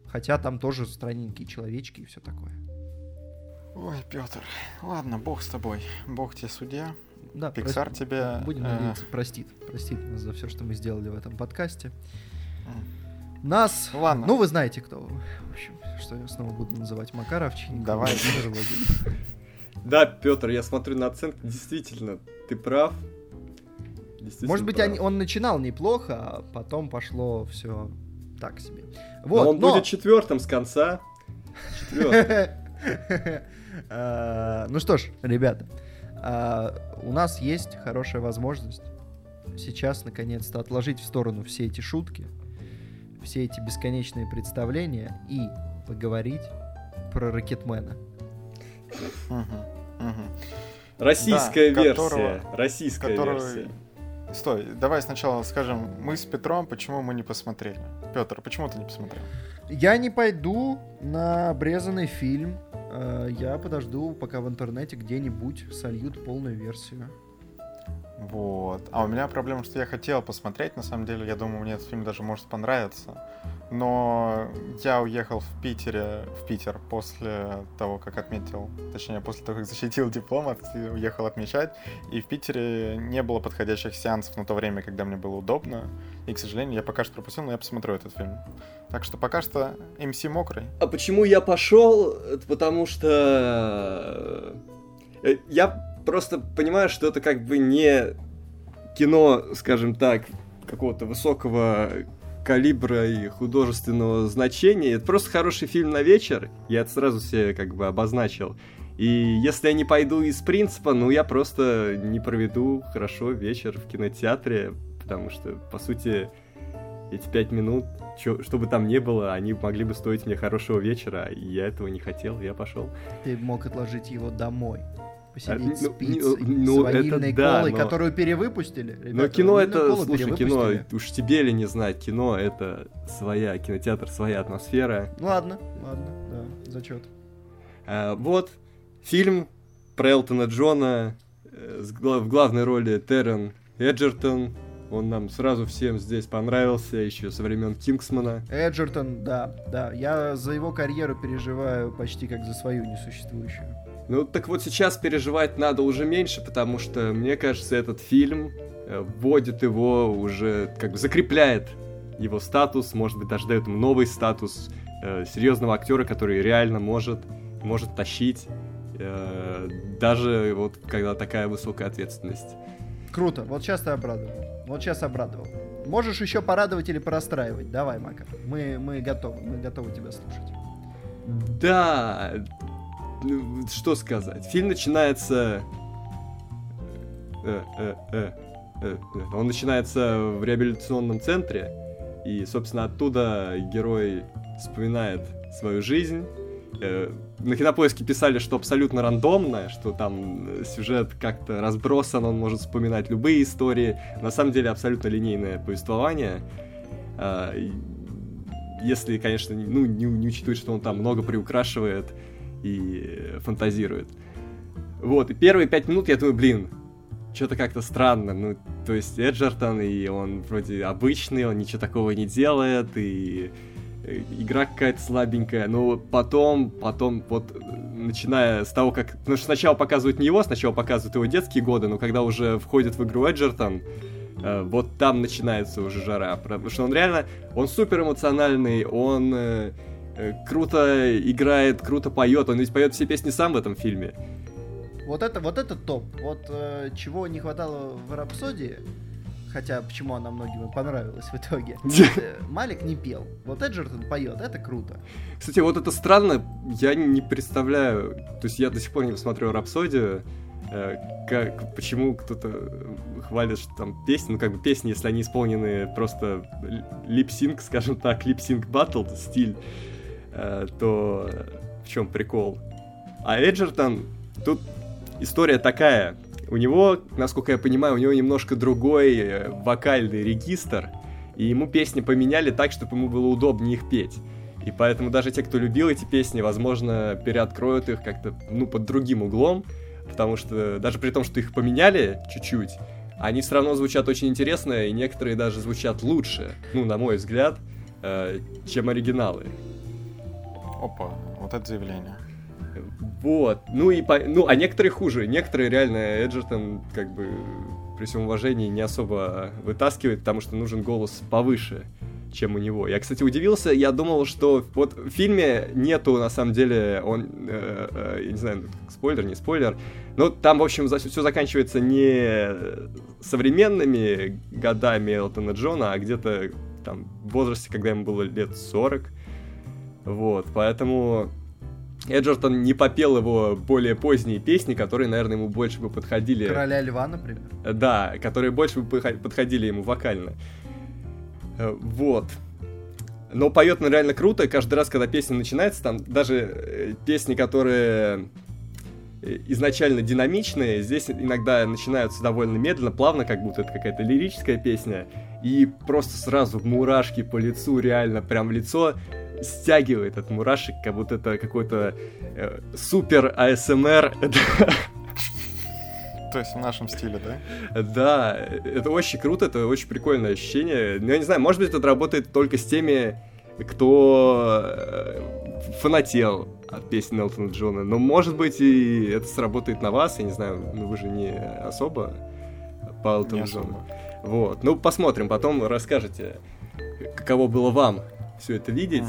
[SPEAKER 4] Хотя там тоже странненькие человечки и все такое.
[SPEAKER 3] Ой, Петр, ладно, бог с тобой. Бог тебе судья.
[SPEAKER 4] Да,
[SPEAKER 3] Пиксар
[SPEAKER 4] прос-
[SPEAKER 3] тебе...
[SPEAKER 4] Будем
[SPEAKER 3] э,
[SPEAKER 4] надеяться, простит. Простит нас за все, что мы сделали в этом подкасте. Нас...
[SPEAKER 3] Ладно.
[SPEAKER 4] Ну, вы знаете, кто. В общем, что я снова буду называть Макаровченко.
[SPEAKER 3] Давай.
[SPEAKER 1] Да, Петр, я смотрю на оценки, действительно, ты прав. Действительно
[SPEAKER 4] Может быть,
[SPEAKER 1] прав.
[SPEAKER 4] они- он начинал неплохо, а потом пошло все так себе.
[SPEAKER 1] Но
[SPEAKER 4] Вот,
[SPEAKER 1] он
[SPEAKER 4] но-
[SPEAKER 1] будет четвертым с конца. Четвертым.
[SPEAKER 4] А, Ну что ж, ребята, а, у нас есть хорошая возможность сейчас наконец-то отложить в сторону все эти шутки, все эти бесконечные представления и поговорить про Ракетмена.
[SPEAKER 1] Российская версия. Российская версия.
[SPEAKER 3] Стой, давай сначала скажем, мы с Петром, почему мы не посмотрели. Петр, почему ты не посмотрел?
[SPEAKER 4] Я не пойду на обрезанный фильм. Э, Я подожду, пока в интернете где-нибудь сольют полную версию.
[SPEAKER 3] Вот. А у меня проблема, что я хотел посмотреть, на самом деле, я думаю, мне этот фильм даже может понравиться. Но я уехал в Питере, в Питер после того, как отметил, точнее, после того, как защитил диплом, от- уехал отмечать. И в Питере не было подходящих сеансов на то время, когда мне было удобно. И, к сожалению, я пока что пропустил, но я посмотрю этот фильм. Так что пока что МС мокрый.
[SPEAKER 1] А почему я пошел? Потому что э, я просто понимаю, что это как бы не кино, скажем так, какого-то высокого калибра и художественного значения. Это просто хороший фильм на вечер. Я это сразу себе как бы обозначил. И если я не пойду из принципа, ну я просто не проведу хорошо вечер в кинотеатре, потому что, по сути, эти пять минут, чё- что бы там ни было, они могли бы стоить мне хорошего вечера, и я этого не хотел, я пошел.
[SPEAKER 4] Ты мог отложить его домой. Посидеть
[SPEAKER 1] А,
[SPEAKER 4] с пиццей,
[SPEAKER 1] ну,
[SPEAKER 4] с
[SPEAKER 1] это
[SPEAKER 4] ванильной
[SPEAKER 1] да,
[SPEAKER 4] колой,
[SPEAKER 1] но-
[SPEAKER 4] которую перевыпустили.
[SPEAKER 1] Но
[SPEAKER 4] Ребята,
[SPEAKER 1] кино
[SPEAKER 4] ванильную
[SPEAKER 1] это, слушай, кино, уж тебе ли не знать, кино это своя, кинотеатр своя атмосфера.
[SPEAKER 4] Ладно, ладно, да, зачет.
[SPEAKER 1] А, вот, фильм про Элтона Джона, э, в главной роли Террен Эджертон. Он нам сразу всем здесь понравился, еще со времен Кингсмана.
[SPEAKER 4] Эджертон, да, да. Я за его карьеру переживаю почти как за свою несуществующую.
[SPEAKER 1] Ну, так вот сейчас переживать надо уже меньше, потому что, мне кажется, этот фильм э, вводит его уже, как бы закрепляет его статус, может быть, даже дает ему новый статус э, серьезного актера, который реально может, может тащить, э, даже вот когда такая высокая ответственность.
[SPEAKER 4] Круто, вот сейчас ты обрадовал. Вот сейчас обрадовал. Можешь еще порадовать или порастраивать. Давай, Макар. Мы, мы готовы, мы готовы тебя слушать.
[SPEAKER 1] Да, что сказать. Фильм начинается... э, э, э. Он начинается в реабилитационном центре, и, собственно, оттуда герой вспоминает свою жизнь. На кинопоиске писали, что абсолютно рандомно, что там сюжет как-то разбросан, он может вспоминать любые истории. На самом деле абсолютно линейное повествование. А, Если, конечно, не- ну, не, не учитывать, что он там много приукрашивает и э, фантазирует. Вот, и первые пять минут я думаю, блин, что-то как-то странно. Ну, то есть Эджертон, и он вроде обычный, он ничего такого не делает, и э, игра какая-то слабенькая. Но потом, потом, вот, начиная с того, как... Ну, что сначала показывают не его, сначала показывают его детские годы, но когда уже входит в игру Эджертон, э, вот там начинается уже жара. Потому что он реально, он супер эмоциональный, он круто играет, круто поет. Он ведь поет все песни сам в этом фильме.
[SPEAKER 4] Вот это, вот это топ. Вот э, чего не хватало в Рапсодии, хотя почему она многим понравилась в итоге. Э, Малик не пел. Вот Эджертон поет, это круто.
[SPEAKER 1] Кстати, вот это странно, я не представляю. То есть я до сих пор не посмотрел Рапсодию. э, Как, почему кто-то хвалит, что там песни, ну как бы песни, если они исполнены просто липсинг, скажем так, липсинг батл стиль, э, то в чем прикол? А Эджертон, тут история такая. У него, насколько я понимаю, у него немножко другой э, вокальный регистр, и ему песни поменяли так, чтобы ему было удобнее их петь. И поэтому даже те, кто любил эти песни, возможно, переоткроют их как-то, ну, под другим углом, потому что даже при том, что их поменяли чуть-чуть, они все равно звучат очень интересно, и некоторые даже звучат лучше, ну, на мой взгляд, э, чем оригиналы.
[SPEAKER 3] Опа, вот это заявление.
[SPEAKER 1] Вот. Ну и по... ну, а некоторые хуже. Некоторые реально Эджертон, как бы, при всем уважении, не особо вытаскивает, потому что нужен голос повыше, чем у него. Я, кстати, удивился, я думал, что вот в фильме нету, на самом деле, он, э, э, я не знаю, спойлер, не спойлер, но там, в общем, за... все заканчивается не современными годами Элтона Джона, а где-то там в возрасте, когда ему было лет 40. Вот, поэтому Эджертон не попел его более поздние песни, которые, наверное, ему больше бы подходили.
[SPEAKER 4] Короля Льва, например.
[SPEAKER 1] Да, которые больше бы подходили ему вокально. Э, Вот. Но поет он реально круто, и каждый раз, когда песня начинается, там даже э, песни, которые э, изначально динамичные, здесь иногда начинаются довольно медленно, плавно, как будто это какая-то лирическая песня, и просто сразу мурашки по лицу, реально, прям лицо стягивает от мурашек, как будто это какой-то э, супер АСМР.
[SPEAKER 3] То есть в нашем стиле, да?
[SPEAKER 1] Да, это очень круто, это очень прикольное ощущение. Ну, я не знаю, может быть, это работает только с теми, кто э, фанател от песни Элтона Джона. Но, может быть, и это сработает на вас, я не знаю, ну вы же не особо по Элтону Джону. Вот, ну посмотрим, потом расскажете, каково было вам все это видеть.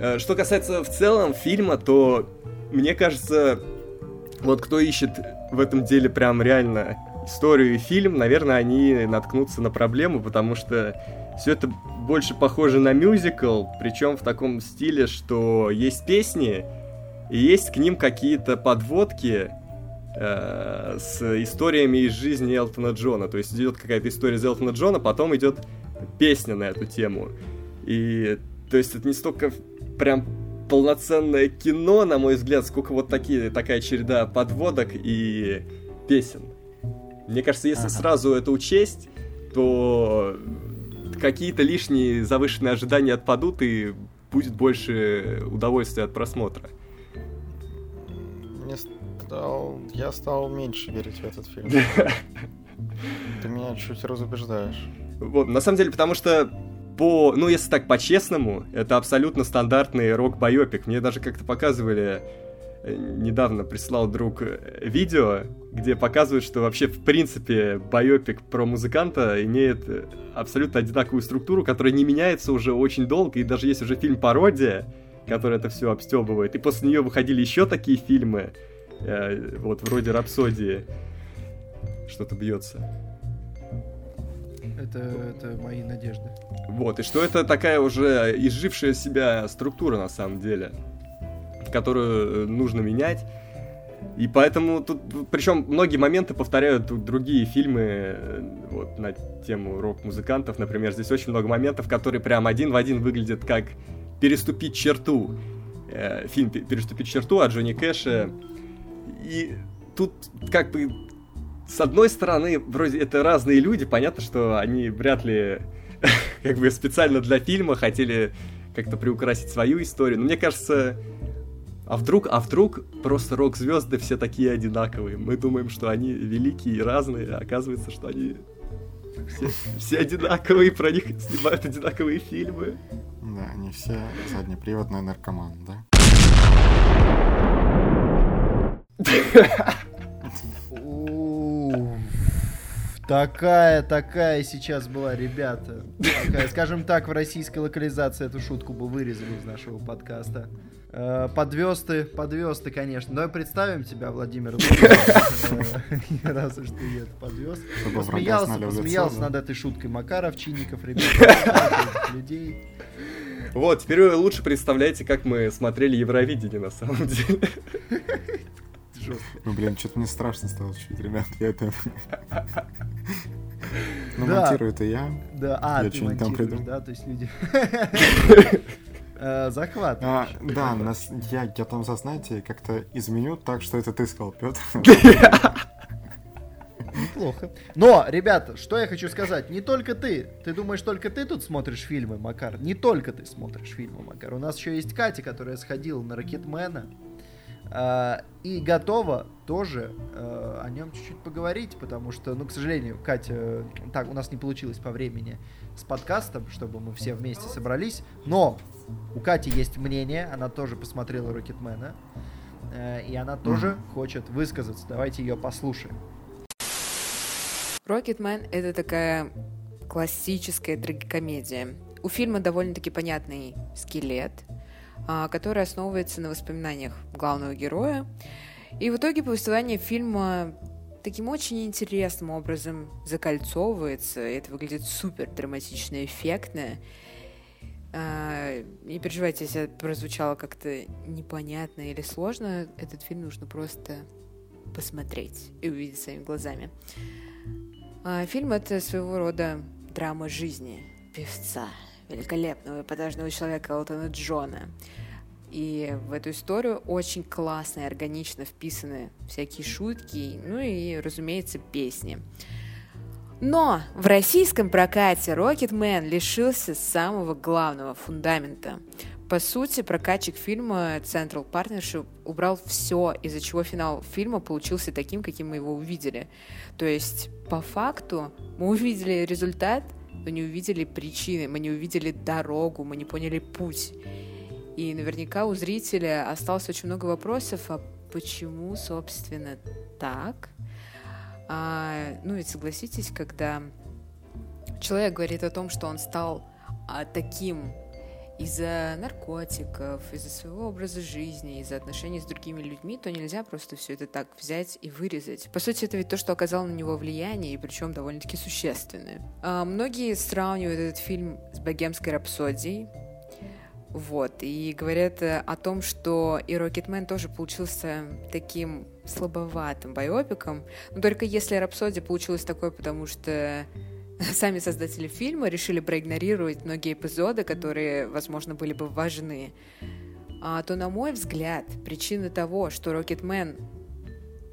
[SPEAKER 1] Uh-huh. Что касается в целом фильма, то мне кажется, вот кто ищет в этом деле прям реально историю и фильм, наверное, они наткнутся на проблему, потому что все это больше похоже на мюзикл, причем в таком стиле, что есть песни, и есть к ним какие-то подводки э, с историями из жизни Элтона Джона. То есть идет какая-то история из Элтона Джона, потом идет песня на эту тему. И то есть это не столько прям полноценное кино, на мой взгляд, сколько вот такие, такая череда подводок и песен. Мне кажется, если ага. сразу это учесть, то какие-то лишние завышенные ожидания отпадут и будет больше удовольствия от просмотра.
[SPEAKER 3] Мне стал... Я стал меньше верить в этот фильм. Ты меня чуть разубеждаешь.
[SPEAKER 1] Вот, на самом деле, потому что по, ну если так по-честному, это абсолютно стандартный рок-байопик. Мне даже как-то показывали, э, недавно прислал друг э, видео, где показывают, что вообще в принципе байопик про музыканта имеет э, абсолютно одинаковую структуру, которая не меняется уже очень долго, и даже есть уже фильм пародия, который это все обстебывает. И после нее выходили еще такие фильмы, э, вот вроде Рапсодии. Что-то бьется.
[SPEAKER 4] Это, это мои надежды.
[SPEAKER 1] Вот, и что это такая уже изжившая себя структура на самом деле, которую нужно менять. И поэтому тут, причем многие моменты повторяют другие фильмы вот, на тему рок-музыкантов. Например, здесь очень много моментов, которые прям один в один выглядят как переступить черту. Э, фильм «Переступить черту» от Джонни Кэша. И тут как бы с одной стороны, вроде это разные люди, понятно, что они вряд ли как бы специально для фильма хотели как-то приукрасить свою историю. Но мне кажется, А вдруг, а вдруг просто рок-звезды все такие одинаковые? Мы думаем, что они великие и разные, а оказывается, что они все, все одинаковые, про них снимают одинаковые фильмы.
[SPEAKER 3] Да, они все заднеприводные наркоманы, да?
[SPEAKER 4] Такая, такая сейчас была, ребята. Такая, скажем так, в российской локализации эту шутку бы вырезали из нашего подкаста. Э, Подвез ты, подвез ты, конечно. Давай представим тебя, Владимир. Раз уж ты это подвез. Посмеялся, посмеялся над этой шуткой Макаров, Чинников, ребята, людей.
[SPEAKER 1] Вот, теперь вы лучше представляете, как мы смотрели Евровидение на самом деле.
[SPEAKER 4] Жестко.
[SPEAKER 3] Ну, блин, что-то мне страшно стало чуть, ребят. Я это... Ну,
[SPEAKER 4] Да.
[SPEAKER 3] монтирую это я.
[SPEAKER 4] Да, а,
[SPEAKER 3] Я что-нибудь там придумал.
[SPEAKER 4] да, то есть люди... Э, Захват.
[SPEAKER 3] А, да, я, я там, за, знаете, как-то изменю так, что это ты сказал, Петр.
[SPEAKER 4] Неплохо. Но, ребята, что я хочу сказать, не только ты. Ты думаешь, только ты тут смотришь фильмы, Макар? Не только ты смотришь фильмы, Макар. У нас еще есть Катя, которая сходила на Ракетмена. А, и готова тоже э, о нем чуть-чуть поговорить, потому что, ну, к сожалению, Катя, э, так, у нас не получилось по времени с подкастом, чтобы мы все вместе собрались, но у Кати есть мнение, она тоже посмотрела Рокетмена, э, и она тоже хочет высказаться. Давайте ее послушаем.
[SPEAKER 5] Рокетмен — это такая классическая трагикомедия. У фильма довольно-таки понятный скелет, а, который основывается на воспоминаниях главного героя. И в итоге повествование фильма таким очень интересным образом закольцовывается. и Это выглядит супер драматично эффектно. А, Не переживайте, если это прозвучало как-то непонятно или сложно. Этот фильм нужно просто посмотреть и увидеть своими глазами. А, Фильм — это своего рода драма жизни певца, великолепного эпатажного человека Элтона Джона. И в эту историю очень классно и органично вписаны всякие шутки, ну и, разумеется, песни. Но в российском прокате Рокетмен лишился самого главного фундамента. По сути, прокатчик фильма Central Partnership убрал все, из-за чего финал фильма получился таким, каким мы его увидели. То есть, по факту, мы увидели результат, но не увидели причины, мы не увидели дорогу, мы не поняли путь. И наверняка у зрителя осталось очень много вопросов, а почему, собственно, так? А, ну ведь согласитесь, когда человек говорит о том, что он стал а, таким из-за наркотиков, из-за своего образа жизни, из-за отношений с другими людьми, то нельзя просто все это так взять и вырезать. По сути, это ведь то, что оказало на него влияние, и причем довольно-таки существенное. А, многие сравнивают этот фильм с «Богемской рапсодией», вот, и говорят э, о том, что и Рокетмен тоже получился таким слабоватым байопиком, но только если Рапсодия получилась такой, потому что сами создатели фильма решили проигнорировать многие эпизоды, которые, возможно, были бы важны, а, то, на мой взгляд, причина того, что Рокетмен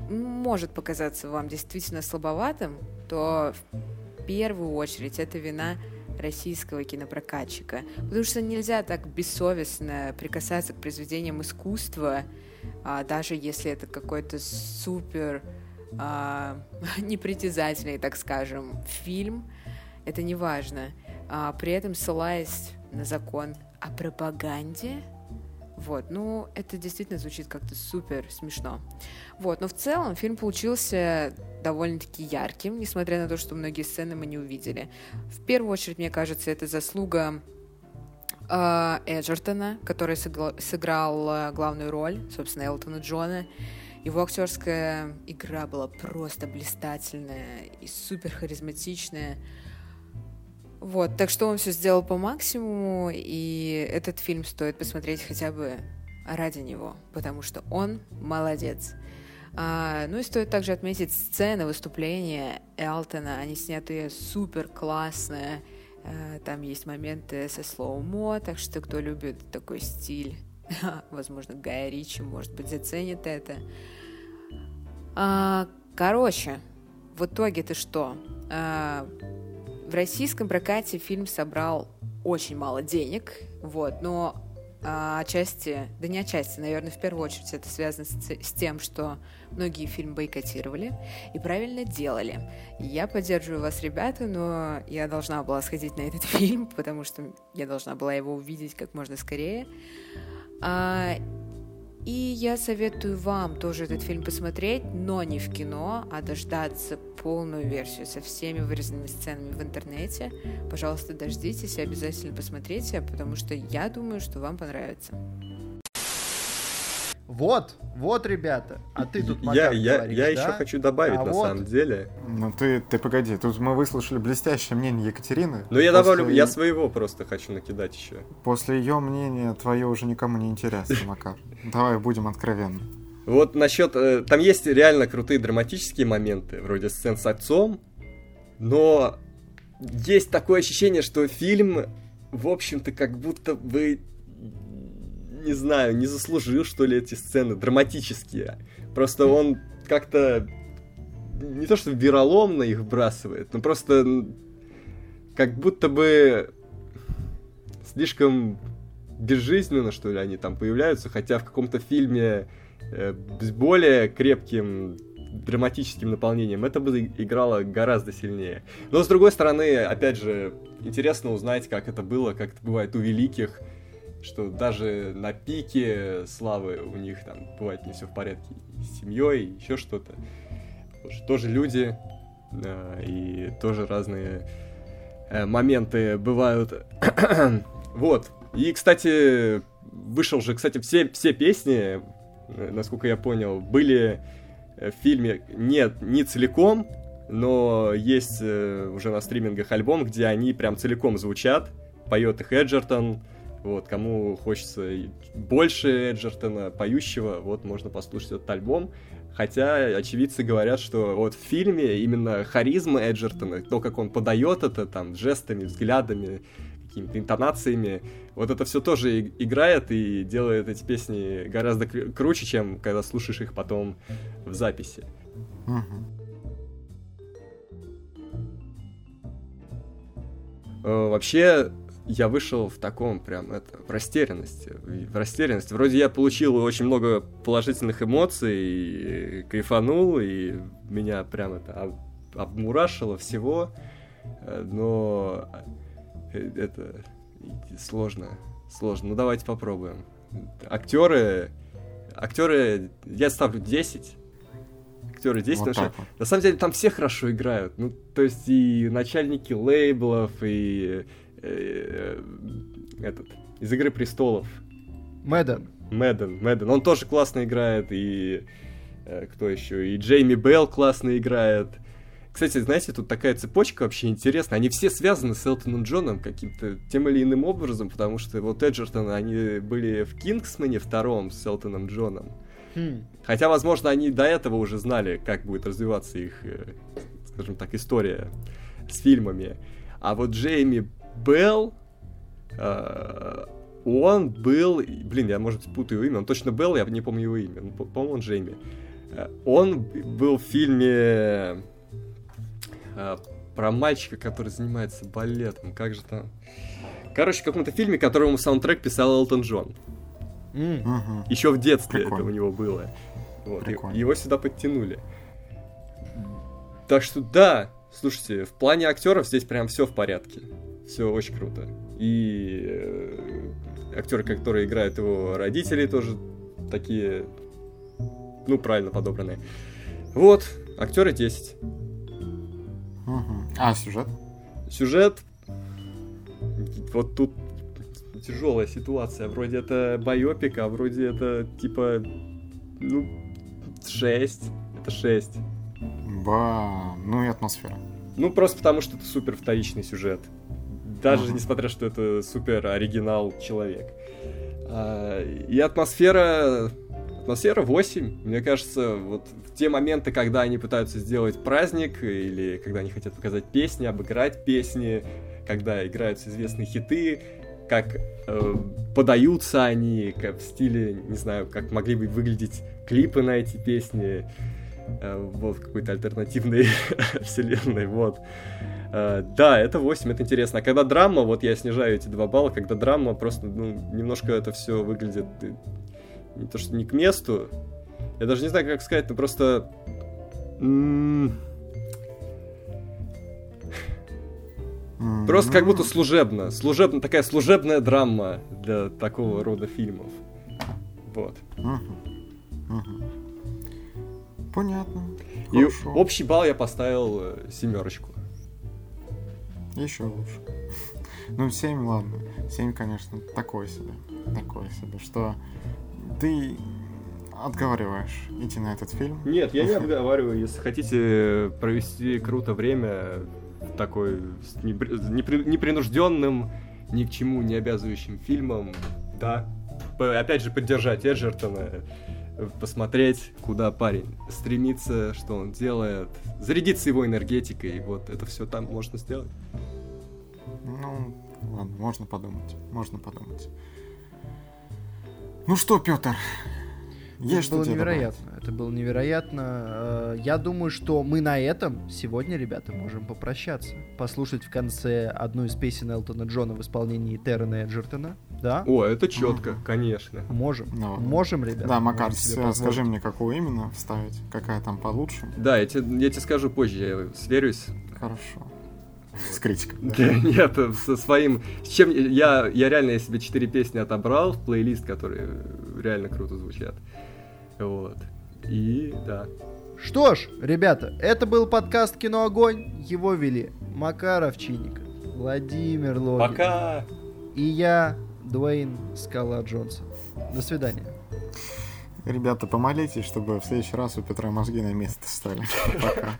[SPEAKER 5] может показаться вам действительно слабоватым, то в первую очередь это вина российского кинопрокатчика. Потому что нельзя так бессовестно прикасаться к произведениям искусства, а, даже если это какой-то супер а, непритязательный, так скажем, фильм. Это не важно. А, при этом ссылаясь на закон о пропаганде, вот, ну, это действительно звучит как-то супер смешно. Вот, но в целом фильм получился довольно-таки ярким, несмотря на то, что многие сцены мы не увидели. В первую очередь, мне кажется, это заслуга э, Эджертона, который сыграл э, главную роль, собственно, Элтона Джона. Его актерская игра была просто блистательная и супер харизматичная. Вот, так что он все сделал по максимуму, и этот фильм стоит посмотреть хотя бы ради него, потому что он молодец. А, ну и стоит также отметить сцены выступления Элтона. Они сняты супер классно. А, там есть моменты со слоумо, так что кто любит такой стиль, возможно, Гая Ричи, может быть, заценит это. А, короче, в итоге-то что? А, в российском прокате фильм собрал очень мало денег, вот, но а, отчасти, да не отчасти, наверное, в первую очередь это связано с, с тем, что многие фильмы бойкотировали и правильно делали. Я поддерживаю вас, ребята, но я должна была сходить на этот фильм, потому что я должна была его увидеть как можно скорее. А, и я советую вам тоже этот фильм посмотреть, но не в кино, а дождаться полную версию со всеми вырезанными сценами в интернете. Пожалуйста, дождитесь и обязательно посмотрите, потому что я думаю, что вам понравится.
[SPEAKER 4] Вот, вот, ребята. А ты тут,
[SPEAKER 1] я,
[SPEAKER 4] Макар,
[SPEAKER 1] я,
[SPEAKER 4] говоришь,
[SPEAKER 1] я
[SPEAKER 4] да?
[SPEAKER 1] еще хочу добавить,
[SPEAKER 4] А
[SPEAKER 1] на
[SPEAKER 4] вот-
[SPEAKER 1] самом деле.
[SPEAKER 3] Ну ты, ты погоди, тут мы выслушали блестящее мнение Екатерины.
[SPEAKER 1] Но я добавлю, я своего просто хочу накидать еще.
[SPEAKER 3] После ее мнения твое уже никому не интересно, Макар. Давай будем откровенны.
[SPEAKER 1] Вот насчет... э, там есть реально крутые драматические моменты, вроде сцен с отцом, но есть такое ощущение, что фильм, в общем-то, как будто бы, не знаю, не заслужил, что ли, эти сцены драматические. Просто он как-то не то что вероломно их вбрасывает, но просто как будто бы слишком безжизненно, что ли, они там появляются, хотя в каком-то фильме э, с более крепким драматическим наполнением это бы играло гораздо сильнее. Но с другой стороны, опять же, интересно узнать, как это было, как это бывает у великих, что даже на пике славы у них там бывает не все в порядке с семьей, еще что-то. Что тоже люди, э, и тоже разные э, моменты бывают. вот. И, кстати, вышел же, кстати, все, все песни, э, насколько я понял, были э, в фильме нет, не целиком, но есть э, уже на стримингах альбом, где они прям целиком звучат. Поет их Эджертон. Вот, кому хочется больше Эджертона поющего, вот можно послушать этот альбом. Хотя очевидцы говорят, что вот в фильме именно харизма Эджертона, то, как он подает это там жестами, взглядами, какими-то интонациями, вот это все тоже играет и делает эти песни гораздо кру- круче, чем когда слушаешь их потом в записи. Э, Вообще, я вышел в таком прям, это, в растерянности. В растерянности. Вроде я получил очень много положительных эмоций, и кайфанул, и меня прям это об- обмурашило всего. Э, Но э, это сложно, сложно. Ну давайте попробуем. Актеры, актеры, я ставлю 10. Актеры 10,
[SPEAKER 3] Вот
[SPEAKER 1] потому что
[SPEAKER 3] вот.
[SPEAKER 1] на самом деле там все хорошо играют. Ну, то есть и начальники лейблов, и этот, из Игры Престолов.
[SPEAKER 4] Мэдден.
[SPEAKER 1] Мэдден, Мэдден, он тоже классно играет, и э, кто еще? И Джейми Белл классно играет. Кстати, знаете, тут такая цепочка вообще интересная. Они все связаны с Элтоном Джоном каким-то тем или иным образом, потому что вот Эджертон, они были в Кингсмане втором с Элтоном Джоном.
[SPEAKER 4] Хм.
[SPEAKER 1] Хотя, возможно, они до этого уже знали, как будет развиваться их, э, скажем так, история с фильмами. А вот Джейми Белл, э, он был... Блин, я, может, путаю его имя. Он точно Белл, я не помню его имя. Ну, по- по-моему, он Джейми. Э, Он был в фильме э, про мальчика, который занимается балетом. Как же там? Короче, в каком-то фильме, которому саундтрек писал Элтон Джон.
[SPEAKER 3] Мгм.
[SPEAKER 1] Еще в детстве
[SPEAKER 3] Прикольно.
[SPEAKER 1] это у него было. Вот, и-
[SPEAKER 3] Прикольно.
[SPEAKER 1] его сюда подтянули. Так что да, слушайте, в плане актеров здесь прям все в порядке. Все очень круто. И э, актеры, которые играют его родителей, тоже такие, ну, правильно подобранные. Вот, актеры 10.
[SPEAKER 3] Мгм. А, сюжет?
[SPEAKER 1] Сюжет. Вот тут тяжелая ситуация. Вроде это байопик, а вроде это типа. Ну, 6. Это 6.
[SPEAKER 3] Ба, ну и атмосфера.
[SPEAKER 1] Ну, просто потому что это супер вторичный сюжет. Даже
[SPEAKER 3] Ага.
[SPEAKER 1] несмотря, что это супер оригинал человек. А, и атмосфера... Атмосфера 8. Мне кажется, вот в те моменты, когда они пытаются сделать праздник, или когда они хотят показать песни, обыграть песни, когда играются известные хиты, как э, подаются они, как в стиле, не знаю, как могли бы выглядеть клипы на эти песни, э, вот какой-то альтернативной вселенной, вот. Э, да, это 8, это интересно. А когда драма, вот я снижаю эти 2 балла, когда драма, просто ну, немножко это все выглядит э, не то что не к месту. Я даже не знаю, как сказать, но просто... м, Просто как будто служебно. Служебно, такая служебная драма для такого рода фильмов. Вот.
[SPEAKER 3] Понятно.
[SPEAKER 1] И
[SPEAKER 3] Хорошо.
[SPEAKER 1] общий балл я поставил э, семерочку.
[SPEAKER 3] Еще лучше. Ну, 7, ладно. 7, конечно, такое себе. Такое себе, что ты отговариваешь идти на этот фильм.
[SPEAKER 1] Нет, я не отговариваю. Если хотите провести круто время такой с непри- непри- непринужденным, ни к чему не обязывающим фильмом, да. Опять же, поддержать Эджертона, э, посмотреть, куда парень стремится, что он делает, зарядиться его энергетикой, вот это все там можно сделать.
[SPEAKER 3] Ну, ладно, можно подумать. Можно подумать. Ну что, Петр? Есть
[SPEAKER 4] это
[SPEAKER 3] что
[SPEAKER 4] было
[SPEAKER 3] тебе
[SPEAKER 4] невероятно. Это было невероятно. Э, Я думаю, что мы на этом сегодня, ребята, можем попрощаться. Послушать в конце одну из песен Элтона Джона в исполнении Террена Эджертона. Да?
[SPEAKER 1] О, это четко,
[SPEAKER 3] Мгм.
[SPEAKER 1] конечно.
[SPEAKER 4] Можем.
[SPEAKER 3] Ну,
[SPEAKER 4] Можем,
[SPEAKER 3] добавить?
[SPEAKER 4] ребята.
[SPEAKER 3] Да, Макар,
[SPEAKER 4] позволить.
[SPEAKER 3] скажи мне, какую именно вставить? Какая там получше?
[SPEAKER 1] Да, я тебе, я тебе скажу позже, я сверюсь.
[SPEAKER 3] Хорошо. С критиком.
[SPEAKER 1] Нет, со своим... С чем я, я реально я себе четыре песни отобрал в плейлист, которые реально круто звучат. Вот. И да.
[SPEAKER 4] Что ж, ребята, это был подкаст «Кино Огонь». Его вели Макар Овчинников, Владимир Логин
[SPEAKER 1] Пока!
[SPEAKER 4] и я, Дуэйн Скала Джонсон. До свидания.
[SPEAKER 3] Ребята, помолитесь, чтобы в следующий раз у Петра мозги на место стали. Пока.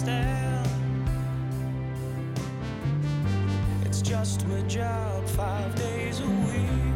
[SPEAKER 6] don't. It's just my job five days a week.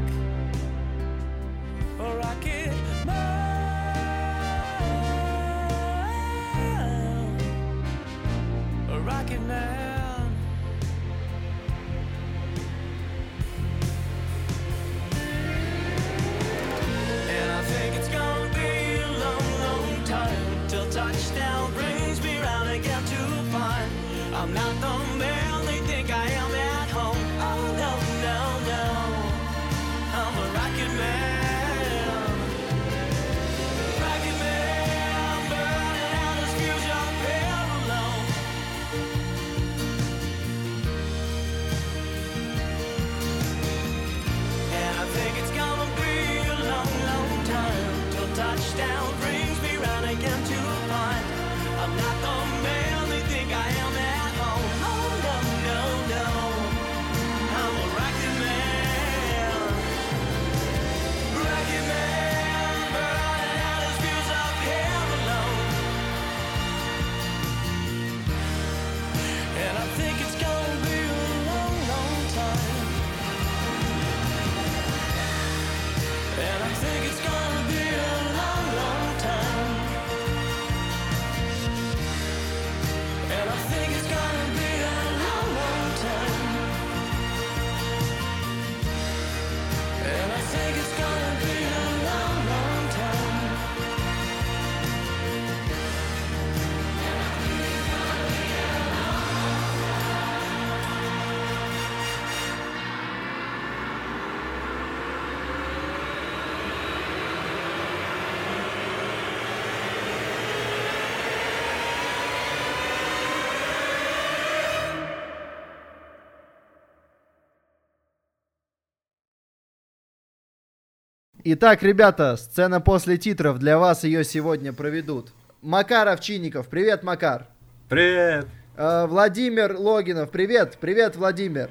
[SPEAKER 4] Итак, ребята, сцена после титров. Для вас ее сегодня проведут. Макар Овчинников. Привет, Макар.
[SPEAKER 1] Привет!
[SPEAKER 4] Э, Владимир Логинов. Привет, привет, Владимир.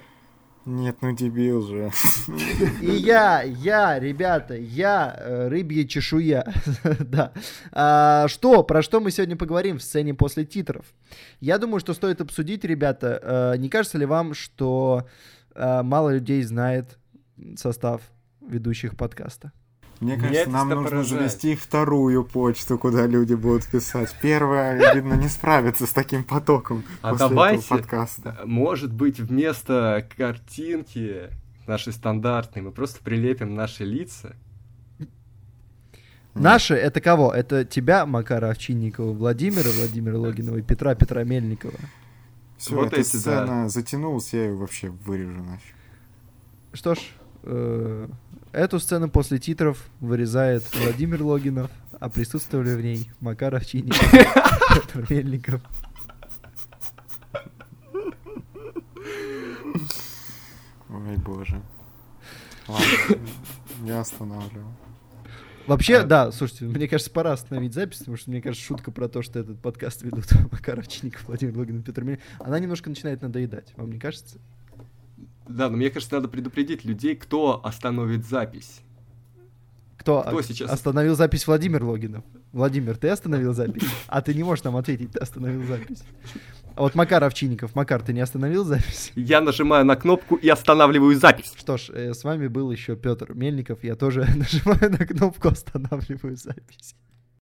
[SPEAKER 3] Нет, ну дебил же.
[SPEAKER 4] И я, я, ребята, я, э, рыбья чешуя. да. А, что, про что мы сегодня поговорим в сцене после титров? Я думаю, что стоит обсудить, ребята. э, не кажется ли вам, что э, мало людей знает состав ведущих подкаста?
[SPEAKER 3] Мне кажется, нам нужно
[SPEAKER 1] поражает.
[SPEAKER 3] завести вторую почту, куда люди будут писать. Первая, видно, не справится с таким потоком
[SPEAKER 1] А
[SPEAKER 3] после
[SPEAKER 1] давайте-
[SPEAKER 3] этого подкаста.
[SPEAKER 1] Может быть, вместо картинки нашей стандартной мы просто прилепим наши лица?
[SPEAKER 4] Наши это кого? Это тебя, Макара Овчинникова, Владимира, Владимира Логинова и Петра Петра Мельникова.
[SPEAKER 3] Все,
[SPEAKER 1] Вот
[SPEAKER 3] эта
[SPEAKER 1] эти, да.
[SPEAKER 3] сцена затянулась, я ее вообще вырежу нафиг.
[SPEAKER 4] Что ж, э, эту сцену после титров вырезает Владимир Логинов, а присутствовали в ней Макар Овчинников, Петр Мельников.
[SPEAKER 3] Ой, боже. Ладно, я останавливаю.
[SPEAKER 4] Вообще,
[SPEAKER 1] А-
[SPEAKER 4] да, слушайте, мне кажется, пора остановить запись, потому что, мне кажется, шутка про то, что этот подкаст ведут Макар Овчинников, Владимир Логинов, Петр Мельников, она немножко начинает надоедать. Вам не кажется?
[SPEAKER 1] Да, но мне кажется, надо предупредить людей, кто остановит запись.
[SPEAKER 4] Кто,
[SPEAKER 1] Кто сейчас?
[SPEAKER 4] остановил запись Владимир Логинов? Владимир, ты остановил запись? А ты не можешь нам ответить, ты остановил запись. А вот Макар Овчинников. Макар, ты не остановил запись?
[SPEAKER 1] Я нажимаю на кнопку и останавливаю запись.
[SPEAKER 4] Что ж, э, с вами был еще Петр Мельников. Я тоже нажимаю на кнопку, останавливаю запись.